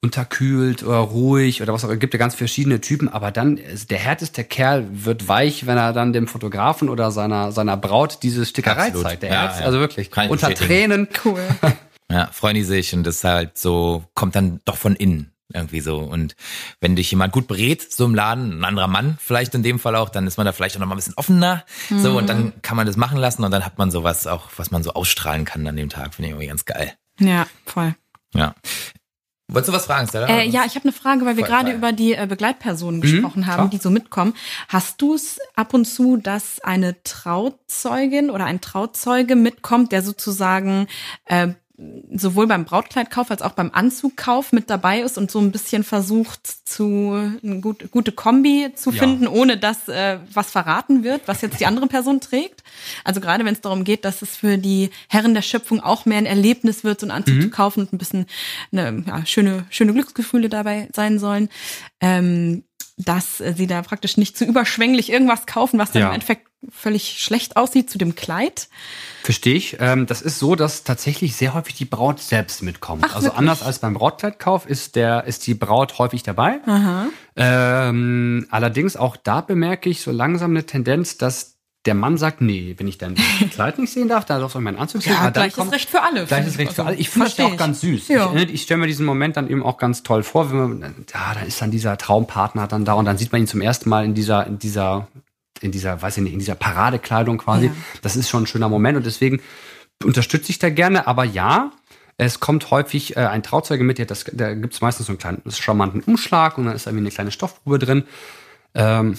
unterkühlt oder ruhig oder was auch immer. Es gibt ja ganz verschiedene Typen, aber dann, der härteste Kerl wird weich, wenn er dann dem Fotografen oder seiner, seiner Braut diese Stickerei Absolut. zeigt. Der Ja, Herz, ja. also wirklich, Kann ich unter. Tränen. Cool. Ja, freuen die sich und das ist halt so, kommt dann doch von innen irgendwie so. Und wenn dich jemand gut berät, so im Laden, ein anderer Mann vielleicht in dem Fall auch, dann ist man da vielleicht auch noch mal ein bisschen offener. So, und dann kann man das machen lassen und dann hat man sowas auch, was man so ausstrahlen kann an dem Tag. Finde ich irgendwie ganz geil. Ja, voll. Ja. Wolltest du was fragen, Stella? Äh, ja, ich habe eine Frage, weil wir gerade über die äh, Begleitpersonen gesprochen haben, klar. die so mitkommen. Hast du es ab und zu, dass eine Trauzeugin oder ein Trauzeuge mitkommt, der sozusagen äh, sowohl beim Brautkleidkauf als auch beim Anzugkauf mit dabei ist und so ein bisschen versucht, zu eine gut, gute Kombi zu Ja. finden, ohne dass äh, was verraten wird, was jetzt die andere Person trägt? Also gerade wenn es darum geht, dass es für die Herren der Schöpfung auch mehr ein Erlebnis wird, so einen Anzug zu kaufen und ein bisschen eine, ja, schöne, schöne Glücksgefühle dabei sein sollen, ähm, dass sie da praktisch nicht zu überschwänglich irgendwas kaufen, was dann Ja. im Endeffekt völlig schlecht aussieht zu dem Kleid. Verstehe ich. Ähm, das ist so, dass tatsächlich sehr häufig die Braut selbst mitkommt. Ach, also wirklich? anders als beim Brautkleidkauf ist der ist die Braut häufig dabei. Ähm, allerdings auch da bemerke ich so langsam eine Tendenz, dass der Mann sagt, nee, wenn ich dann das Kleid nicht sehen darf, dann darf ich meinen Anzug sehen. Ja, dann gleiches kommt- Recht für alle, Gleiches. Recht für Also, alle. Ich finde das ja auch ganz süß. Ja. Ich, ich stelle mir diesen Moment dann eben auch ganz toll vor, wenn man, ja, da ist dann dieser Traumpartner dann da und dann sieht man ihn zum ersten Mal in dieser, in dieser, in dieser, weiß ich nicht, in dieser Paradekleidung quasi. Ja. Das ist schon ein schöner Moment und deswegen unterstütze ich da gerne, aber ja, es kommt häufig äh, ein Trauzeuge mit, der das, da gibt es meistens so einen kleinen charmanten Umschlag und dann ist irgendwie eine kleine Stoffprobe drin. Ähm,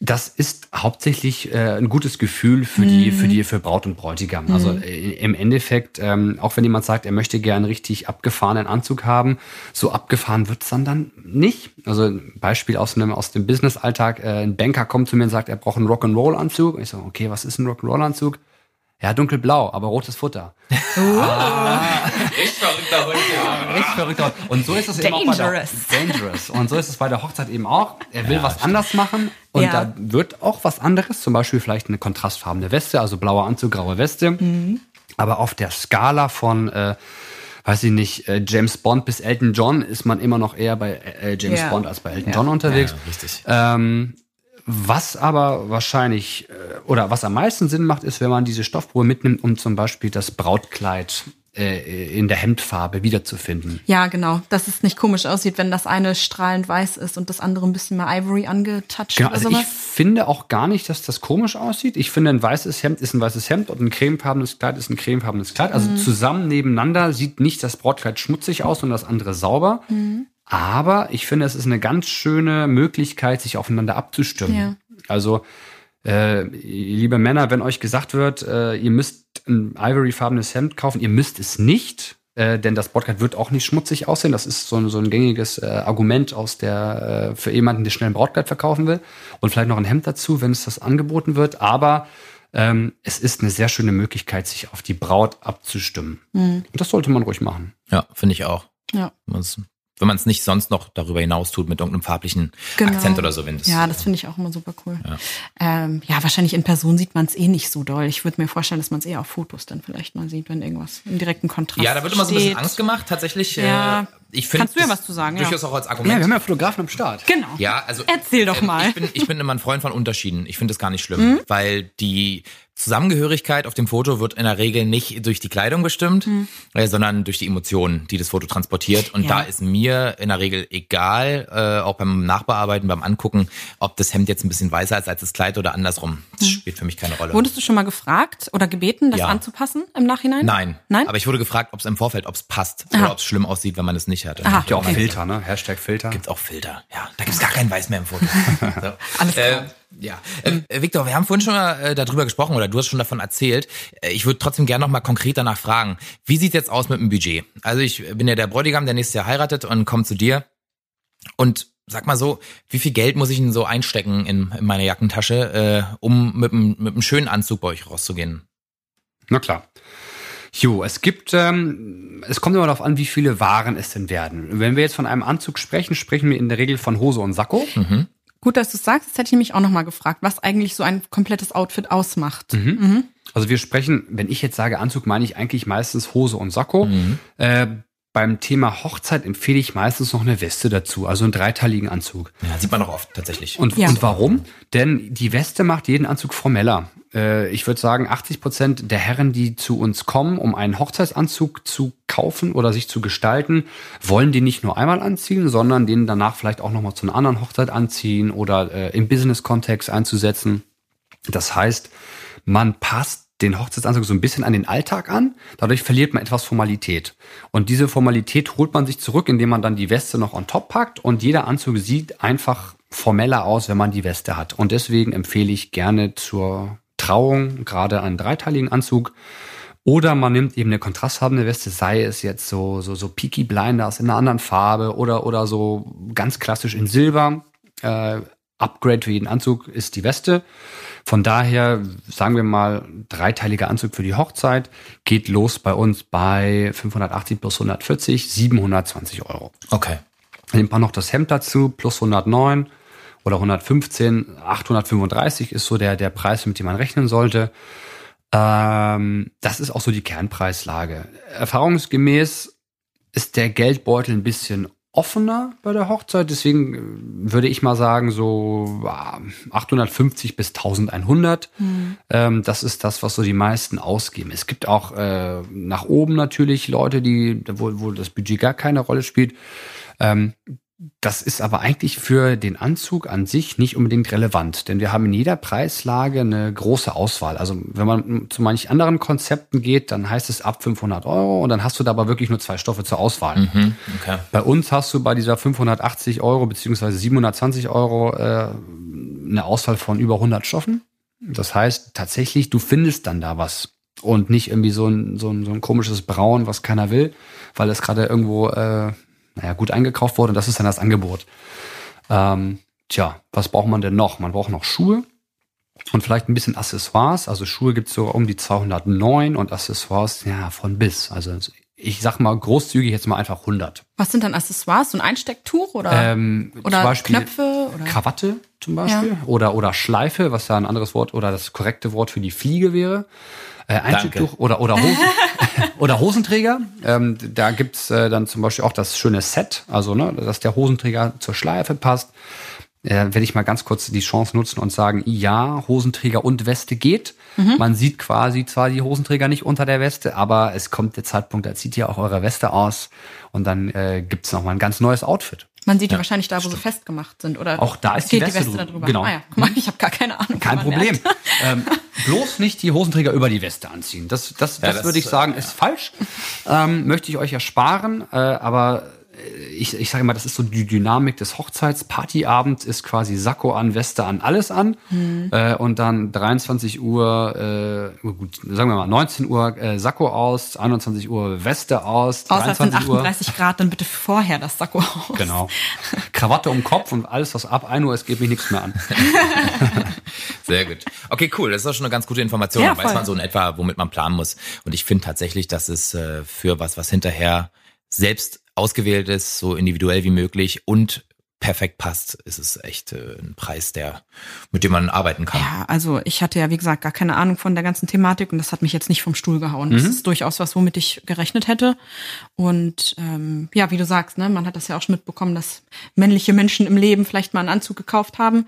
das ist hauptsächlich äh, ein gutes Gefühl für die, für die, für Braut und Bräutigam. Also äh, im Endeffekt, ähm, auch wenn jemand sagt, er möchte gern richtig abgefahrenen Anzug haben, so abgefahren wird's dann dann nicht. Also ein Beispiel aus einem aus dem Business-Alltag: äh, Ein Banker kommt zu mir und sagt, er braucht einen Rock'n'Roll-Anzug. Und Ich so, okay, was ist ein Rock'n'Roll-Anzug? Ja, dunkelblau, aber rotes Futter. Richtig verrückter Hund, ja. Richtig verrückter Hund. Und so ist es eben auch bei der, Dangerous. dangerous. Und so ist es bei der Hochzeit eben auch. Er will was anders machen und Ja. da wird auch was anderes, zum Beispiel vielleicht eine kontrastfarbene Weste, also blauer Anzug, graue Weste. Mhm. Aber auf der Skala von, äh, weiß ich nicht, äh, James Bond bis Elton John ist man immer noch eher bei äh, James Ja. Bond als bei Elton Ja. John unterwegs. Ja, richtig. Ähm, was aber wahrscheinlich äh, oder was am meisten Sinn macht, ist, wenn man diese Stoffprobe mitnimmt, um zum Beispiel das Brautkleid äh, in der Hemdfarbe wiederzufinden. Ja, genau. Dass es nicht komisch aussieht, wenn das eine strahlend weiß ist und das andere ein bisschen mehr Ivory angetouched Genau, oder also ich sowas. finde auch gar nicht, dass das komisch aussieht. Ich finde, ein weißes Hemd ist ein weißes Hemd und ein cremefarbenes Kleid ist ein cremefarbenes Kleid. Mhm. Also zusammen nebeneinander sieht nicht das Brautkleid schmutzig aus und das andere sauber. Mhm. Aber ich finde, es ist eine ganz schöne Möglichkeit, sich aufeinander abzustimmen. Ja. Also, äh, liebe Männer, wenn euch gesagt wird, äh, ihr müsst ein ivoryfarbenes Hemd kaufen, ihr müsst es nicht, äh, denn das Brautkleid wird auch nicht schmutzig aussehen. Das ist so ein, so ein gängiges äh, Argument aus der äh, für jemanden, der schnell ein Brautkleid verkaufen will und vielleicht noch ein Hemd dazu, wenn es das angeboten wird. Aber ähm, es ist eine sehr schöne Möglichkeit, sich auf die Braut abzustimmen. Und das sollte man ruhig machen. Ja, finde ich auch. Ja. Man's- Wenn man es nicht sonst noch darüber hinaus tut mit irgendeinem farblichen Genau. Akzent oder so. Wenn das, Ja, das finde ich auch immer super cool. Ja, ähm, ja wahrscheinlich in Person sieht man es eh nicht so doll. Ich würde mir vorstellen, dass man es eher auf Fotos dann vielleicht mal sieht, wenn irgendwas im direkten Kontrast ja, da wird immer so ein bisschen steht. Angst gemacht, tatsächlich. Ja. Äh, ich finde Kannst du ja was zu sagen, ja. Durchaus auch als Ja, wir Argument. haben ja Fotografen am Start. Genau. Ja, also Erzähl doch ähm, mal. Ich bin, ich bin immer ein Freund von Unterschieden. Ich finde das gar nicht schlimm, Mhm. weil die Zusammengehörigkeit auf dem Foto wird in der Regel nicht durch die Kleidung bestimmt, äh, sondern durch die Emotionen, die das Foto transportiert. Und. Ja. da ist mir in der Regel egal, äh, auch beim Nachbearbeiten, beim Angucken, ob das Hemd jetzt ein bisschen weißer ist als das Kleid oder andersrum. Das spielt für mich keine Rolle. Wurdest du schon mal gefragt oder gebeten, das Ja. anzupassen im Nachhinein? Nein. Nein? Aber ich wurde gefragt, ob es im Vorfeld, ob es passt Aha. oder ob es schlimm aussieht, wenn man es nicht hat. Aha. Gibt ja auch Okay. Filter, ne? Hashtag Filter. Gibt's auch Filter. Ja, da gibt's gar kein Weiß mehr im Foto. So. Alles klar. Äh, ja, äh, Victor, wir haben vorhin schon mal äh, darüber gesprochen oder du hast schon davon erzählt. Äh, ich würde trotzdem gerne noch mal konkret danach fragen. Wie sieht's jetzt aus mit dem Budget? Also ich bin ja der Bräutigam, der nächstes Jahr heiratet und kommt zu dir. Und sag mal so, wie viel Geld muss ich denn so einstecken in, in meine Jackentasche, äh, um mit einem mit einem schönen Anzug bei euch rauszugehen? Na klar. Jo, es gibt, ähm, es kommt immer darauf an, wie viele Waren es denn werden. Wenn wir jetzt von einem Anzug sprechen, sprechen wir in der Regel von Hose und Sakko. Gut, dass du sagst. Das hätte ich mich auch noch mal gefragt, was eigentlich so ein komplettes Outfit ausmacht. Mhm. Also wir sprechen, wenn ich jetzt sage Anzug, meine ich eigentlich meistens Hose und Sakko. Äh, beim Thema Hochzeit empfehle ich meistens noch eine Weste dazu, also einen dreiteiligen Anzug. Ja, sieht man doch oft tatsächlich. Und, Ja. und warum? Denn die Weste macht jeden Anzug formeller. Äh, ich würde sagen, 80 Prozent der Herren, die zu uns kommen, um einen Hochzeitsanzug zu kaufen oder sich zu gestalten, wollen den nicht nur einmal anziehen, sondern den danach vielleicht auch nochmal zu einer anderen Hochzeit anziehen oder äh, im Business-Kontext einzusetzen. Das heißt, man passt den Hochzeitsanzug so ein bisschen an den Alltag an. Dadurch verliert man etwas Formalität. Und diese Formalität holt man sich zurück, indem man dann die Weste noch on top packt. Und jeder Anzug sieht einfach formeller aus, wenn man die Weste hat. Und deswegen empfehle ich gerne zur Trauung gerade einen dreiteiligen Anzug. Oder man nimmt eben eine kontrastfarbene Weste, sei es jetzt so, so, so Peaky Blinders in einer anderen Farbe oder, oder so ganz klassisch in Silber. Äh, Upgrade für jeden Anzug ist die Weste. Von daher, sagen wir mal, dreiteiliger Anzug für die Hochzeit geht los bei uns bei 580 plus 140, 720 Euro. Okay. Dann nimmt man noch das Hemd dazu, plus 109 oder 115, 835 ist so der, der Preis, mit dem man rechnen sollte. Ähm, das ist auch so die Kernpreislage. Erfahrungsgemäß ist der Geldbeutel ein bisschen offener bei der Hochzeit. Deswegen äh, würde ich mal sagen, so ah, 850 bis 1100. Ähm, das ist das, was so die meisten ausgeben. Es gibt auch äh, nach oben natürlich Leute, die, wo, wo das Budget gar keine Rolle spielt. Ähm, das ist aber eigentlich für den Anzug an sich nicht unbedingt relevant, denn wir haben in jeder Preislage eine große Auswahl. Also wenn man zu manch anderen Konzepten geht, dann heißt es ab 500 Euro und dann hast du da aber wirklich nur zwei Stoffe zur Auswahl. Hm, okay. Bei uns hast du bei dieser 580 Euro beziehungsweise 720 Euro äh, eine Auswahl von über 100 Stoffen. Das heißt tatsächlich, du findest dann da was und nicht irgendwie so ein, so ein, so ein komisches Braun, was keiner will, weil es gerade irgendwo äh, naja, gut eingekauft wurde und das ist dann das Angebot. Ähm, tja, was braucht man denn noch? Man braucht noch Schuhe und vielleicht ein bisschen Accessoires. Also Schuhe gibt's so um die 209 und Accessoires ja von bis. Also ich sag mal großzügig jetzt mal einfach 100. Was sind dann Accessoires? So ein Einstecktuch oder, Ähm, oder zum Beispiel Knöpfe? Oder? Krawatte zum Beispiel oder oder Schleife, was ja ein anderes Wort oder das korrekte Wort für die Fliege wäre. Äh, Einstecktuch oder oder Hosen, oder Hosenträger. Ähm, da gibt's äh, dann zum Beispiel auch das schöne Set, also ne, dass der Hosenträger zur Schleife passt. Äh, werde ich mal ganz kurz die Chance nutzen und sagen, ja, Hosenträger und Weste geht. Man sieht quasi zwar die Hosenträger nicht unter der Weste, aber es kommt der Zeitpunkt, da zieht ihr auch eure Weste aus und dann äh, gibt's noch mal ein ganz neues Outfit. Man sieht die wahrscheinlich da, wo sie festgemacht sind. Oder Auch da ist die Weste die Weste drüber. Genau. Ah ja, guck mal, ich habe gar keine Ahnung. Kein Problem. ähm, bloß nicht die Hosenträger über die Weste anziehen. Das, das, das, das, würde ich sagen, ist falsch. Ähm, möchte ich euch ersparen. Äh, aber äh, ich, ich sage mal, das ist so die Dynamik des Hochzeitspartyabends, ist quasi Sakko an, Weste an, alles an. Hm. Äh, und dann 23 Uhr, äh, gut, sagen wir mal 19 Uhr äh, Sakko aus, 21 Uhr Weste aus, Außer es sind 23 Uhr. 38 Grad, dann bitte vorher das Sakko aus. Genau. Krawatte um Kopf und alles, was ab 1 Uhr ist, geht mich nichts mehr an. Sehr gut. Okay, cool. Das ist auch schon eine ganz gute Information. Ja, Dann weiß man so in etwa, womit man planen muss. Und ich finde tatsächlich, dass es äh, für was, was hinterher selbst ausgewählt ist, so individuell wie möglich und perfekt passt, ist es echt äh, ein Preis, der, mit dem man arbeiten kann. Ja, also ich hatte ja, wie gesagt, gar keine Ahnung von der ganzen Thematik und das hat mich jetzt nicht vom Stuhl gehauen. Das ist durchaus was, womit ich gerechnet hätte. Und ähm, ja, wie du sagst, ne, man hat das ja auch schon mitbekommen, dass männliche Menschen im Leben vielleicht mal einen Anzug gekauft haben.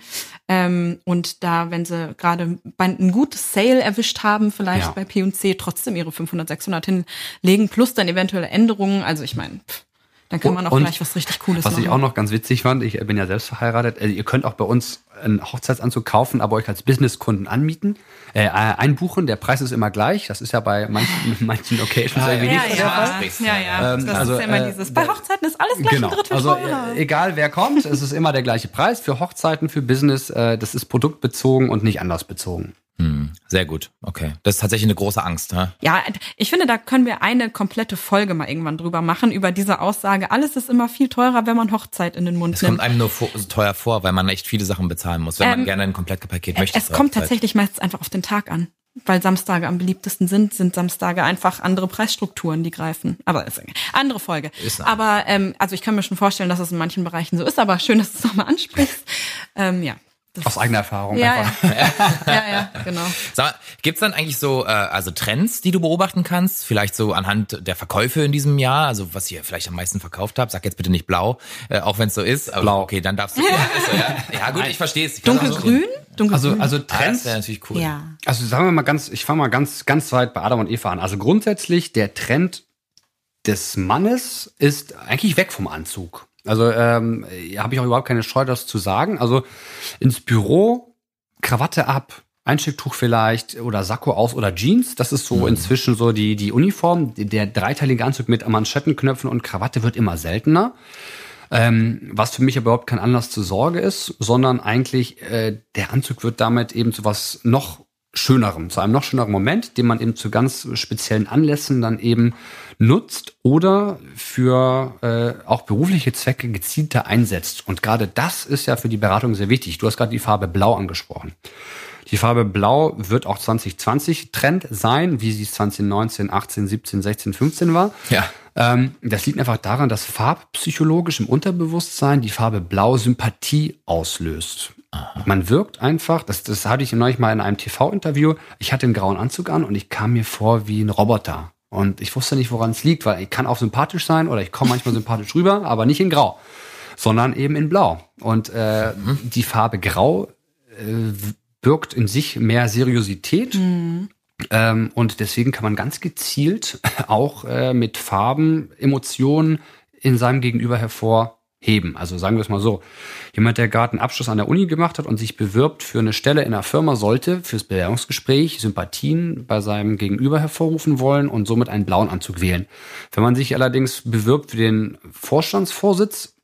Ähm, und da, wenn sie gerade bei ein gutes Sale erwischt haben, vielleicht Ja. bei P&C trotzdem ihre 500, 600 hinlegen, plus dann eventuelle Änderungen. Also ich meine, pff, dann kann man auch Und gleich was richtig Cooles Was machen. ich auch noch ganz witzig fand, ich bin ja selbst verheiratet, also ihr könnt auch bei uns einen Hochzeitsanzug kaufen, aber euch als Businesskunden anmieten, äh, einbuchen. Der Preis ist immer gleich. Das ist ja bei manchen, manchen Locations irgendwie ja, nicht so der Fall. ja, ja, ja. Ähm, das also, ist ja immer äh, dieses, bei Hochzeiten ist alles gleich Genau. ein Drittel Also teurer. äh, egal wer kommt, es ist immer der gleiche Preis für Hochzeiten, für Business. Äh, das ist produktbezogen und nicht anders bezogen. Hm, sehr gut. Okay. Das ist tatsächlich eine große Angst. Ne? Ja, ich finde, da können wir eine komplette Folge mal irgendwann drüber machen, über diese Aussage, alles ist immer viel teurer, wenn man Hochzeit in den Mund Es kommt nimmt. einem nur vor, so teuer vor, weil man echt viele Sachen bezahlen muss, wenn man Ähm, gerne ein Komplettpaket möchte. Es kommt Hochzeit. tatsächlich meistens einfach auf den Tag an. Weil Samstage am beliebtesten sind, sind Samstage einfach andere Preisstrukturen, die greifen. Aber ist eine andere Folge. Ist aber ähm, also ich kann mir schon vorstellen, dass es in manchen Bereichen so ist, aber schön, dass du es nochmal ansprichst. ähm, ja. Das Aus eigener Erfahrung ja, einfach. ja. ja, ja, genau. Sag mal, gibt's dann eigentlich so äh, also Trends, die du beobachten kannst? Vielleicht so anhand der Verkäufe in diesem Jahr, also was ihr vielleicht am meisten verkauft habt. Sag jetzt bitte nicht blau, äh, auch wenn es so ist. Aber Blau. Okay, dann darfst du. Ja, ist so, ja. ja gut, ich verstehe es. Dunkelgrün? Also, also Ah, das Trends. wäre natürlich cool. ja. Also sagen wir mal ganz, ich fange mal ganz, ganz weit bei Adam und Eva an. Also grundsätzlich, der Trend des Mannes ist eigentlich weg vom Anzug. Also ähm, habe ich auch überhaupt keine Scheu, das zu sagen. Also ins Büro, Krawatte ab, Einstecktuch vielleicht oder Sakko aus oder Jeans. Das ist so inzwischen so die, die Uniform. Der dreiteilige Anzug mit Manschettenknöpfen und Krawatte wird immer seltener. Ähm, was für mich aber überhaupt kein Anlass zur Sorge ist, sondern eigentlich äh, der Anzug wird damit eben zu was noch schönerem, zu einem noch schöneren Moment, den man eben zu ganz speziellen Anlässen dann eben nutzt oder für äh, auch berufliche Zwecke gezielter einsetzt. Und gerade das ist ja für die Beratung sehr wichtig. Du hast gerade die Farbe Blau angesprochen. Die Farbe Blau wird auch 2020 Trend sein, wie sie es 2019, 18, 17, 16, 15 war. Ja. Ähm, das liegt einfach daran, dass farbpsychologisch im Unterbewusstsein die Farbe Blau Sympathie auslöst. Man wirkt einfach, das, das hatte ich neulich mal in einem TV-Interview, ich hatte einen grauen Anzug an und ich kam mir vor wie ein Roboter. Und ich wusste nicht, woran es liegt, weil ich kann auch sympathisch sein oder ich komme manchmal sympathisch rüber, aber nicht in Grau, sondern eben in Blau. Und äh, die Farbe Grau äh, birgt in sich mehr Seriosität. Ähm, und deswegen kann man ganz gezielt auch äh, mit Farben Emotionen in seinem Gegenüber hervorheben. Also sagen wir es mal so. Jemand, der gerade einen Abschluss an der Uni gemacht hat und sich bewirbt für eine Stelle in einer Firma, sollte fürs Bewerbungsgespräch Sympathien bei seinem Gegenüber hervorrufen wollen und somit einen blauen Anzug wählen. Wenn man sich allerdings bewirbt für den Vorstandsvorsitz,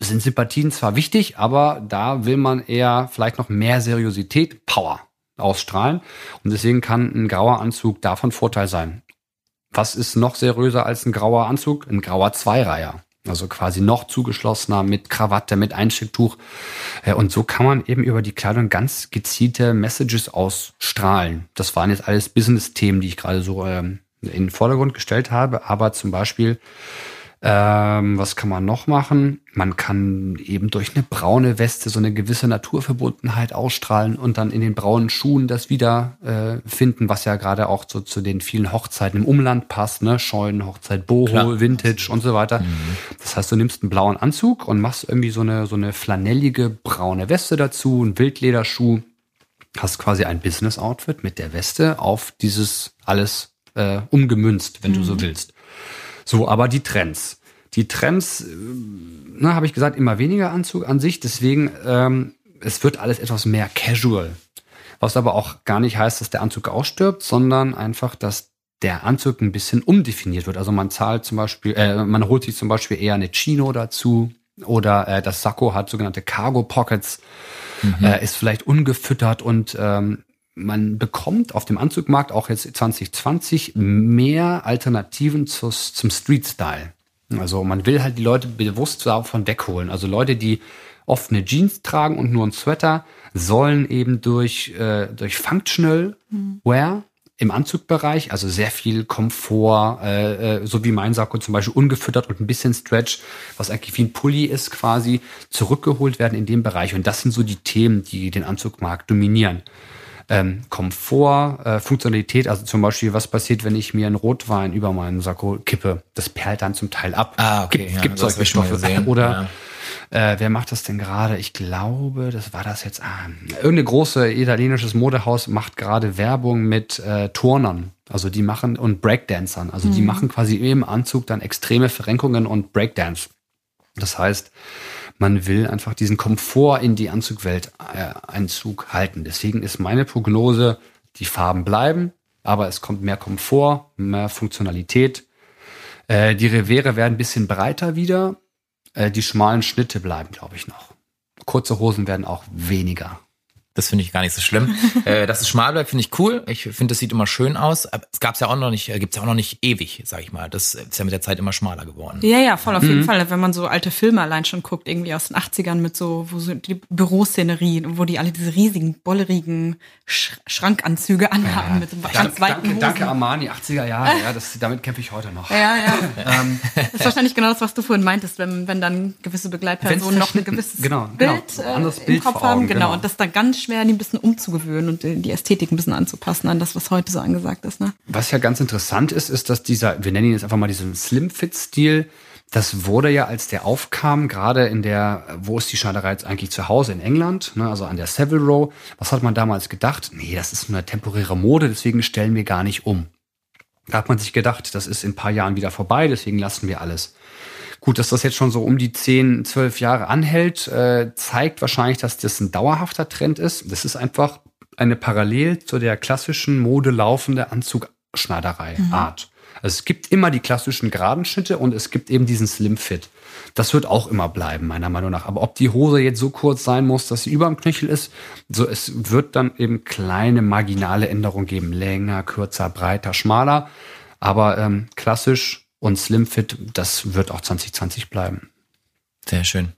sind Sympathien zwar wichtig, aber da will man eher vielleicht noch mehr Seriosität, Power ausstrahlen. Und deswegen kann ein grauer Anzug davon Vorteil sein. Was ist noch seriöser als ein grauer Anzug? Ein grauer Zweireiher. Also quasi noch zugeschlossener mit Krawatte, mit Einstecktuch. Äh, Und so kann man eben über die Kleidung ganz gezielte Messages ausstrahlen. Das waren jetzt alles Business-Themen, die ich gerade so ähm, in den Vordergrund gestellt habe, aber zum Beispiel ähm, was kann man noch machen? Man kann eben durch eine braune Weste so eine gewisse Naturverbundenheit ausstrahlen und dann in den braunen Schuhen das wieder äh, finden, was ja gerade auch so zu den vielen Hochzeiten im Umland passt, ne? Scheunen, Hochzeit, Boho, Klar. Vintage und so weiter. Mhm. Das heißt, du nimmst einen blauen Anzug und machst irgendwie so eine, so eine flanellige braune Weste dazu, einen Wildlederschuh, hast quasi ein Business-Outfit mit der Weste auf dieses alles äh, umgemünzt, wenn mhm. du so mhm. willst. So, aber die Trends. Die Trends, ne, habe ich gesagt, immer weniger Anzug an sich. Deswegen, ähm, es wird alles etwas mehr casual. Was aber auch gar nicht heißt, dass der Anzug ausstirbt, sondern einfach, dass der Anzug ein bisschen umdefiniert wird. Also man zahlt zum Beispiel, äh, man holt sich zum Beispiel eher eine Chino dazu oder äh, das Sakko hat sogenannte Cargo Pockets, mhm. äh, ist vielleicht ungefüttert und ähm, man bekommt auf dem Anzugmarkt auch jetzt 2020 mehr Alternativen zu, zum Street-Style. Also man will halt die Leute bewusst davon wegholen. Also Leute, die oft eine Jeans tragen und nur ein Sweater, sollen eben durch, äh, durch Functional Wear im Anzugbereich, also sehr viel Komfort, äh, äh, so wie mein Sakko zum Beispiel ungefüttert und ein bisschen Stretch, was eigentlich wie ein Pulli ist quasi, zurückgeholt werden in dem Bereich. Und das sind so die Themen, die den Anzugmarkt dominieren ähm, Komfort, äh, Funktionalität, also zum Beispiel, was passiert, wenn ich mir einen Rotwein über meinen Sakko kippe? Das perlt dann zum Teil ab. Ah, okay. Gibt, ja, gibt solche Stoffe. Oder ja. äh, wer macht das denn gerade? Ich glaube, das war das jetzt. Ah, irgendeine große italienisches Modehaus macht gerade Werbung mit äh, Turnern. Also die machen und Breakdancern. Also mhm. die machen quasi im Anzug dann extreme Verrenkungen und Breakdance. Das heißt, man will einfach diesen Komfort in die Anzugwelt äh, Einzug halten. Deswegen ist meine Prognose, die Farben bleiben, aber es kommt mehr Komfort, mehr Funktionalität. Äh, die Revere werden ein bisschen breiter wieder. Äh, die schmalen Schnitte bleiben, glaube ich, noch. Kurze Hosen werden auch weniger. Das finde ich gar nicht so schlimm. äh, dass es schmal bleibt, finde ich cool. Ich finde, das sieht immer schön aus. Aber es gab es ja auch noch nicht, äh, gibt es ja auch noch nicht ewig, sag ich mal. Das ist ja mit der Zeit immer schmaler geworden. Ja, ja, voll auf mhm. jeden Fall. Wenn man so alte Filme allein schon guckt, irgendwie aus den 80ern mit so, wo so die Büroszenerie, wo die alle diese riesigen, bollerigen Sch Schrankanzüge anhaben ja, mit so ganz danke, weiten danke, Hosen. Danke Armani, 80er Jahre, ja, das, damit kämpfe ich heute noch. Ja, ja. ähm, das ist wahrscheinlich genau das, was du vorhin meintest, wenn, wenn dann gewisse Begleitpersonen noch ein gewisses genau, genau, Bild, äh, im Kopf haben, genau, genau, und das dann ganz schwer, die ein bisschen umzugewöhnen und die Ästhetik ein bisschen anzupassen an das, was heute so angesagt ist. Ne? Was ja ganz interessant ist, ist, dass dieser, wir nennen ihn jetzt einfach mal diesen Slim-Fit-Stil, das wurde ja, als der aufkam, gerade in der, wo ist die Schneiderei jetzt eigentlich zu Hause in England, ne, also an der Savile Row, was hat man damals gedacht? Nee, das ist eine temporäre Mode, deswegen stellen wir gar nicht um. Da hat man sich gedacht, das ist in ein paar Jahren wieder vorbei, deswegen lassen wir alles. Gut, dass das jetzt schon so um die 10, 12 Jahre anhält, äh, zeigt wahrscheinlich, dass das ein dauerhafter Trend ist. Das ist einfach eine parallel zu der klassischen Mode laufende Anzugschneiderei-Art. Mhm. Also es gibt immer die klassischen geraden Schnitte und es gibt eben diesen Slim Fit. Das wird auch immer bleiben, meiner Meinung nach. Aber ob die Hose jetzt so kurz sein muss, dass sie über dem Knöchel ist, so es wird dann eben kleine marginale Änderungen geben. Länger, kürzer, breiter, schmaler. Aber ähm, klassisch und Slimfit, das wird auch 2020 bleiben. Sehr schön.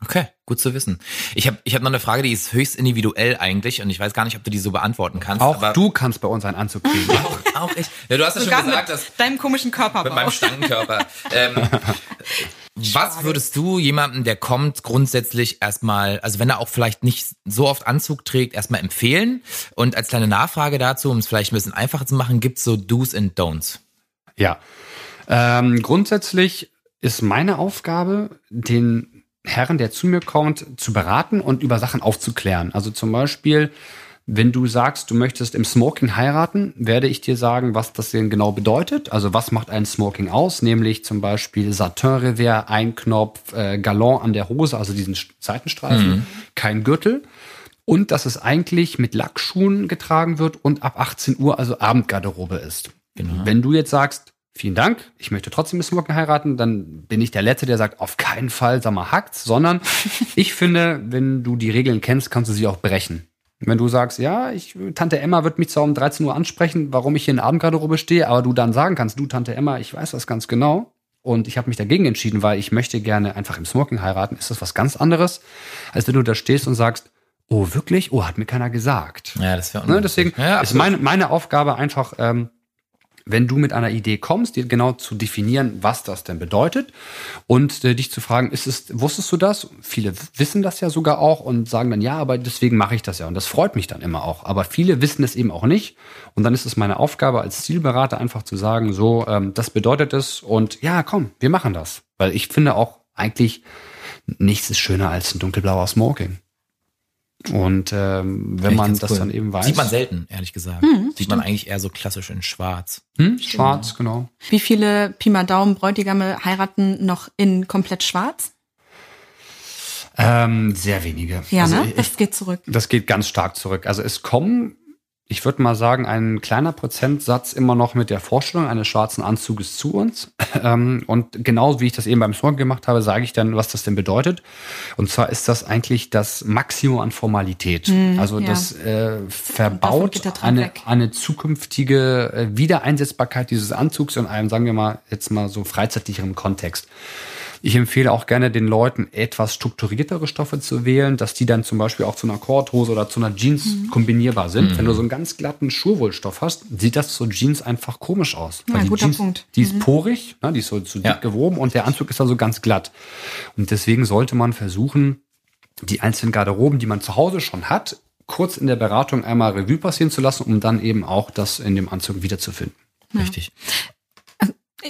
Okay, gut zu wissen. Ich habe ich hab noch eine Frage, die ist höchst individuell eigentlich und ich weiß gar nicht, ob du die so beantworten kannst. Auch du kannst bei uns einen Anzug kriegen. auch, auch ich. Ja, du hast ja schon gesagt, dass deinem komischen Körper. Mit meinem Stangenkörper. ähm, was würdest du jemandem, der kommt, grundsätzlich erstmal, also wenn er auch vielleicht nicht so oft Anzug trägt, erstmal empfehlen? Und als kleine Nachfrage dazu, um es vielleicht ein bisschen einfacher zu machen, gibt's so Do's and Don'ts? Ja, ähm, grundsätzlich ist meine Aufgabe, den Herren, der zu mir kommt, zu beraten und über Sachen aufzuklären. Also zum Beispiel, wenn du sagst, du möchtest im Smoking heiraten, werde ich dir sagen, was das denn genau bedeutet. Also was macht ein Smoking aus? Nämlich zum Beispiel Satin-Revers, Einknopf, äh, Galon an der Hose, also diesen Seitenstreifen, mhm. kein Gürtel. Und dass es eigentlich mit Lackschuhen getragen wird und ab 18 Uhr, also Abendgarderobe ist. Genau. Wenn du jetzt sagst, vielen Dank, ich möchte trotzdem Miss Morgan heiraten, dann bin ich der Letzte, der sagt, auf keinen Fall, sag mal, hackt's, sondern ich finde, wenn du die Regeln kennst, kannst du sie auch brechen. Wenn du sagst, ja, ich, Tante Emma wird mich zwar um 13 Uhr ansprechen, warum ich hier in Abendgarderobe stehe, aber du dann sagen kannst, du Tante Emma, ich weiß das ganz genau. Und ich habe mich dagegen entschieden, weil ich möchte gerne einfach im Smoking heiraten, ist das was ganz anderes, als wenn du da stehst und sagst, oh wirklich, oh, hat mir keiner gesagt. Ja, das wäre ne, Deswegen ja, ist meine, meine Aufgabe einfach, ähm, wenn du mit einer Idee kommst, dir genau zu definieren, was das denn bedeutet und äh, dich zu fragen, ist es, wusstest du das? Viele wissen das ja sogar auch und sagen dann, ja, aber deswegen mache ich das ja und das freut mich dann immer auch. Aber viele wissen es eben auch nicht und dann ist es meine Aufgabe als Zielberater einfach zu sagen, so, ähm, das bedeutet es und ja, komm, wir machen das. Weil ich finde auch eigentlich, nichts ist schöner als ein dunkelblauer Smoking. Und ähm, wenn man das cool. dann eben weiß. Sieht man selten, ehrlich gesagt. Hm, Sieht man eigentlich eher so klassisch in Schwarz. Hm? Schwarz, genau. Wie viele Pi mal Daumen Bräutigame heiraten noch in komplett schwarz? Ähm, sehr wenige. Ja, also ne? Ich, das geht zurück. Das geht ganz stark zurück. Also es kommen ich würde mal sagen, ein kleiner Prozentsatz immer noch mit der Vorstellung eines schwarzen Anzuges zu uns. Ähm, und genauso wie ich das eben beim Smoking gemacht habe, sage ich dann, was das denn bedeutet. Und zwar ist das eigentlich das Maximum an Formalität. Mhm, also ja. das äh, verbaut eine, eine zukünftige äh, Wiedereinsetzbarkeit dieses Anzugs in einem, sagen wir mal, jetzt mal so freizeitlicheren Kontext. Ich empfehle auch gerne den Leuten etwas strukturiertere Stoffe zu wählen, dass die dann zum Beispiel auch zu einer Korthose oder zu einer Jeans mhm. kombinierbar sind. Mhm. Wenn du so einen ganz glatten Schurwollstoff hast, sieht das zu Jeans einfach komisch aus. Ja, die guter Jeans, Punkt. Die ist mhm. porig, ne, die ist so zu dick ja. gewoben und der Anzug ist also ganz glatt. Und deswegen sollte man versuchen, die einzelnen Garderoben, die man zu Hause schon hat, kurz in der Beratung einmal Revue passieren zu lassen, um dann eben auch das in dem Anzug wiederzufinden. Ja. Richtig.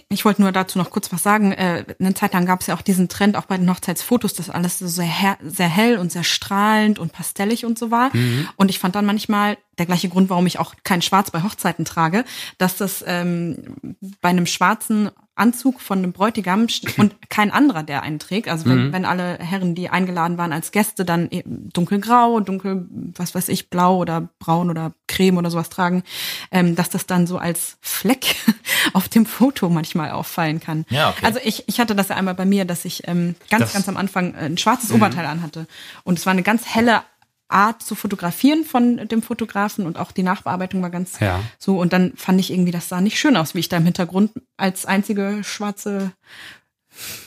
Ich wollte nur dazu noch kurz was sagen. Äh, eine Zeit lang gab es ja auch diesen Trend, auch bei den Hochzeitsfotos, dass alles so sehr, sehr hell und sehr strahlend und pastellig und so war. Mhm. Und ich fand dann manchmal der gleiche Grund, warum ich auch kein Schwarz bei Hochzeiten trage, dass das ähm, bei einem schwarzen Anzug von einem Bräutigam und kein anderer, der einen trägt. Also wenn, mhm. wenn alle Herren, die eingeladen waren als Gäste, dann dunkelgrau, dunkel, was weiß ich, blau oder braun oder creme oder sowas tragen, ähm, dass das dann so als Fleck auf dem Foto manchmal auffallen kann. Ja, okay. Also ich, ich hatte das ja einmal bei mir, dass ich ähm, ganz, das, ganz am Anfang ein schwarzes mhm. Oberteil anhatte. Und es war eine ganz helle Art zu fotografieren von dem Fotografen und auch die Nachbearbeitung war ganz ja. so. Und dann fand ich irgendwie, das sah nicht schön aus, wie ich da im Hintergrund als einzige schwarze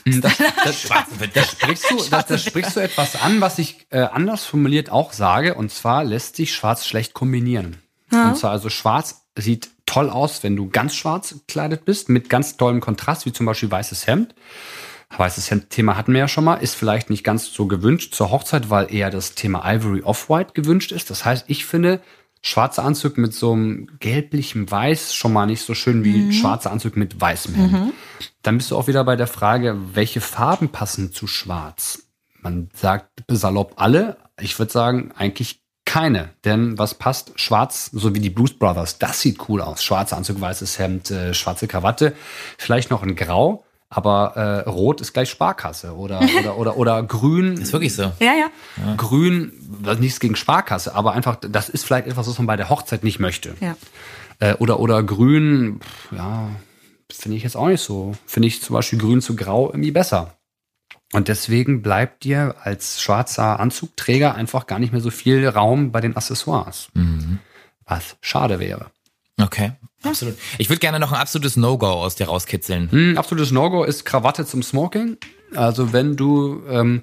hm, das, das, das, sprichst du, das, das sprichst du etwas an, was ich äh, anders formuliert auch sage. Und zwar lässt sich Schwarz schlecht kombinieren. Ja. Und zwar also Schwarz sieht toll aus, wenn du ganz schwarz gekleidet bist, mit ganz tollem Kontrast, wie zum Beispiel weißes Hemd. Weißes Thema hatten wir ja schon mal, ist vielleicht nicht ganz so gewünscht zur Hochzeit, weil eher das Thema Ivory Off-White gewünscht ist. Das heißt, ich finde schwarzer Anzug mit so einem gelblichem Weiß schon mal nicht so schön wie mhm. schwarzer Anzug mit weißem Hemd. Mhm. Dann bist du auch wieder bei der Frage, welche Farben passen zu schwarz? Man sagt salopp alle. Ich würde sagen, eigentlich keine. Denn was passt? Schwarz, so wie die Blues Brothers, das sieht cool aus. Schwarzer Anzug, weißes Hemd, äh, schwarze Krawatte, vielleicht noch ein Grau aber äh, Rot ist gleich Sparkasse oder oder oder oder Grün. Ist wirklich so. Ja, ja. Grün, nichts gegen Sparkasse, aber einfach, das ist vielleicht etwas, was man bei der Hochzeit nicht möchte. Ja. Äh, oder oder Grün, ja, finde ich jetzt auch nicht so. Finde ich zum Beispiel Grün zu Grau irgendwie besser. Und deswegen bleibt dir als schwarzer Anzugträger einfach gar nicht mehr so viel Raum bei den Accessoires. Mhm. Was schade wäre. Okay. Absolut. Ich würde gerne noch ein absolutes No-Go aus dir rauskitzeln. Hm, absolutes No-Go ist Krawatte zum Smoking. Also wenn du, ähm,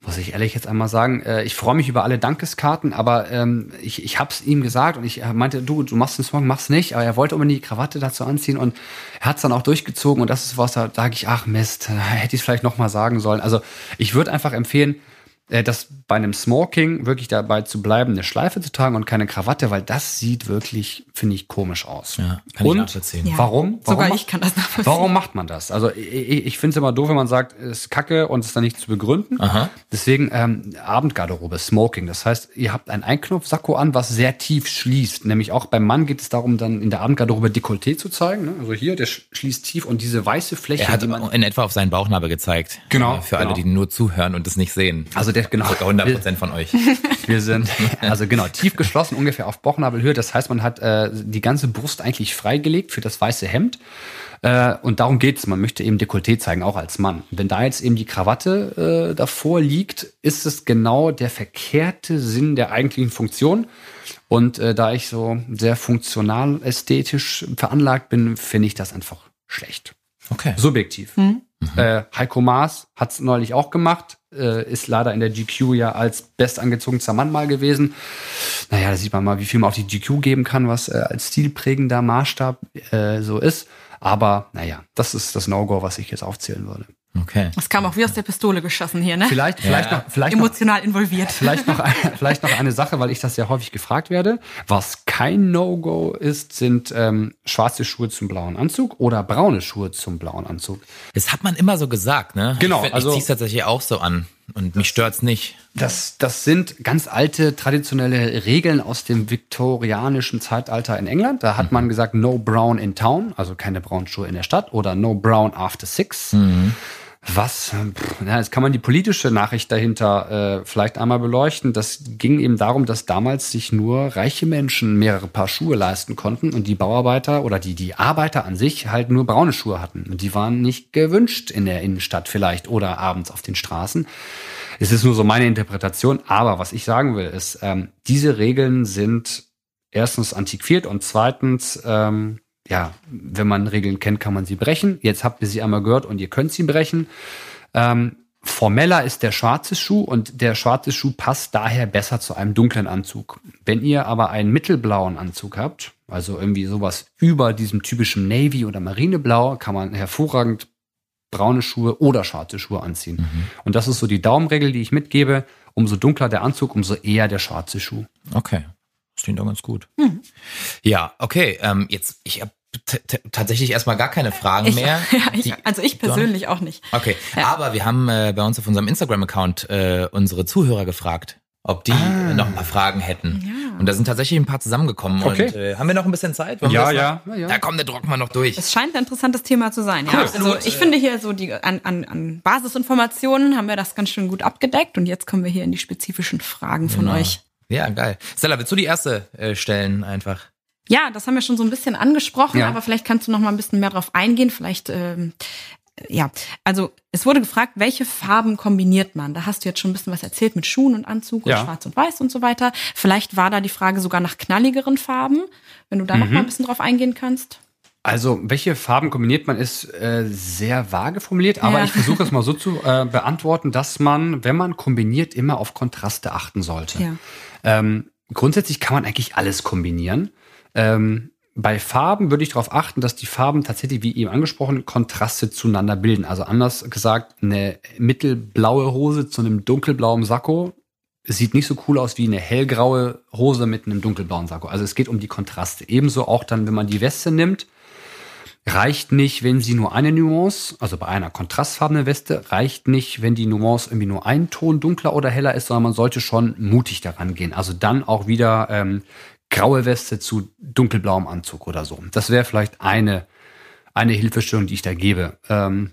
muss ich ehrlich jetzt einmal sagen, äh, ich freue mich über alle Dankeskarten, aber ähm, ich, ich habe es ihm gesagt und ich meinte, du, du machst den Smoking, mach's nicht, aber er wollte unbedingt die Krawatte dazu anziehen und er hat es dann auch durchgezogen und das ist was, da sage ich, ach Mist, hätte ich es vielleicht nochmal sagen sollen. Also ich würde einfach empfehlen, äh, dass bei einem Smoking wirklich dabei zu bleiben, eine Schleife zu tragen und keine Krawatte, weil das sieht wirklich, finde ich, komisch aus. Ja, kann und ich nachvollziehen. Ja. Warum? warum? Sogar ich kann das nachvollziehen. Warum macht man das? Also ich, ich finde es immer doof, wenn man sagt, es ist kacke und es ist dann nicht zu begründen. Aha. Deswegen ähm, Abendgarderobe, Smoking. Das heißt, ihr habt ein Einknopfsacko an, was sehr tief schließt. Nämlich auch beim Mann geht es darum, dann in der Abendgarderobe Dekolleté zu zeigen. Ne? Also hier, der schließt tief und diese weiße Fläche. Er hat in etwa auf seinen Bauchnabel gezeigt. Genau. Für genau. alle, die nur zuhören und es nicht sehen. Also der, genau. Circa 100 Prozent von euch. Wir sind, also genau, tief geschlossen, ungefähr auf Bauchnabelhöhe. Das heißt, man hat äh, die ganze Brust eigentlich freigelegt für das weiße Hemd. Äh, und darum geht's. Man möchte eben Dekolleté zeigen, auch als Mann. Wenn da jetzt eben die Krawatte äh, davor liegt, ist es genau der verkehrte Sinn der eigentlichen Funktion. Und äh, da ich so sehr funktional ästhetisch veranlagt bin, finde ich das einfach schlecht. Okay. Subjektiv. Mhm. Äh, Heiko Maas hat es neulich auch gemacht, äh, ist leider in der GQ ja als bestangezogenster Mann mal gewesen. Naja, da sieht man mal, wie viel man auf die GQ geben kann, was äh, als stilprägender Maßstab äh, so ist. Aber naja, das ist das No-Go, was ich jetzt aufzählen würde. Okay. Das kam auch wie aus der Pistole geschossen hier, ne? Vielleicht, vielleicht Ja. noch, vielleicht noch, Emotional involviert. Vielleicht noch, vielleicht noch eine Sache, weil ich das sehr häufig gefragt werde. Was kein No-Go ist, sind ähm, schwarze Schuhe zum blauen Anzug oder braune Schuhe zum blauen Anzug. Das hat man immer so gesagt, ne? Genau, Ich, find, also- ich zieh's tatsächlich auch so an. Und mich stört's nicht. Das, das sind ganz alte traditionelle Regeln aus dem viktorianischen Zeitalter in England. Da hat man gesagt, no brown in town, also keine braunen Schuhe in der Stadt oder no brown after six. Was, ja, jetzt kann man die politische Nachricht dahinter äh, vielleicht einmal beleuchten. Das ging eben darum, dass damals sich nur reiche Menschen mehrere Paar Schuhe leisten konnten und die Bauarbeiter oder die, die Arbeiter an sich halt nur braune Schuhe hatten. Und die waren nicht gewünscht in der Innenstadt vielleicht oder abends auf den Straßen. Es ist nur so meine Interpretation, aber was ich sagen will, ist, ähm, diese Regeln sind erstens antiquiert und zweitens, ähm, ja, wenn man Regeln kennt, kann man sie brechen. Jetzt habt ihr sie einmal gehört und ihr könnt sie brechen. Ähm, formeller ist der schwarze Schuh und der schwarze Schuh passt daher besser zu einem dunklen Anzug. Wenn ihr aber einen mittelblauen Anzug habt, also irgendwie sowas über diesem typischen Navy oder Marineblau, kann man hervorragend braune Schuhe oder schwarze Schuhe anziehen. Und das ist so die Daumenregel, die ich mitgebe. Umso dunkler der Anzug, umso eher der schwarze Schuh. Okay. Das klingt doch ganz gut. Ja, okay. Ähm, jetzt, ich habe tatsächlich erstmal gar keine Fragen Ich, mehr. ja, ich, also ich persönlich auch nicht. Okay, aber wir haben äh, bei uns auf unserem Instagram-Account äh, unsere Zuhörer gefragt, ob die Ah. äh, noch ein paar Fragen hätten. Und da sind tatsächlich ein paar zusammengekommen. Okay. Und äh, haben wir noch ein bisschen Zeit? Ja, ja. Ja, ja. Da kommt der Druck mal noch durch. Es scheint ein interessantes Thema zu sein. Ja. Also ich finde hier so die an, an, an Basisinformationen haben wir das ganz schön gut abgedeckt und jetzt kommen wir hier in die spezifischen Fragen von Genau. euch. Ja, geil. Stella, willst du die erste äh, stellen einfach? Ja, das haben wir schon so ein bisschen angesprochen, Ja. aber vielleicht kannst du noch mal ein bisschen mehr drauf eingehen. Vielleicht, ähm, ja, also es wurde gefragt, welche Farben kombiniert man? Da hast du jetzt schon ein bisschen was erzählt mit Schuhen und Anzug und Ja. Schwarz und Weiß und so weiter. Vielleicht war da die Frage sogar nach knalligeren Farben, wenn du da noch Mhm. mal ein bisschen drauf eingehen kannst. Also, welche Farben kombiniert man, ist äh, sehr vage formuliert, aber Ja. ich versuche es mal so zu äh, beantworten, dass man, wenn man kombiniert, immer auf Kontraste achten sollte. Ja. Ähm, grundsätzlich kann man eigentlich alles kombinieren. Ähm, bei Farben würde ich darauf achten, dass die Farben tatsächlich, wie eben angesprochen, Kontraste zueinander bilden. Also anders gesagt, eine mittelblaue Hose zu einem dunkelblauen Sakko sieht nicht so cool aus wie eine hellgraue Hose mit einem dunkelblauen Sakko. Also es geht um die Kontraste. Ebenso auch dann, wenn man die Weste nimmt, reicht nicht, wenn sie nur eine Nuance, also bei einer kontrastfarbenen Weste, reicht nicht, wenn die Nuance irgendwie nur ein Ton dunkler oder heller ist, sondern man sollte schon mutig daran gehen. Also dann auch wieder ähm, graue Weste zu dunkelblauem Anzug oder so. Das wäre vielleicht eine, eine Hilfestellung, die ich da gebe. Ähm,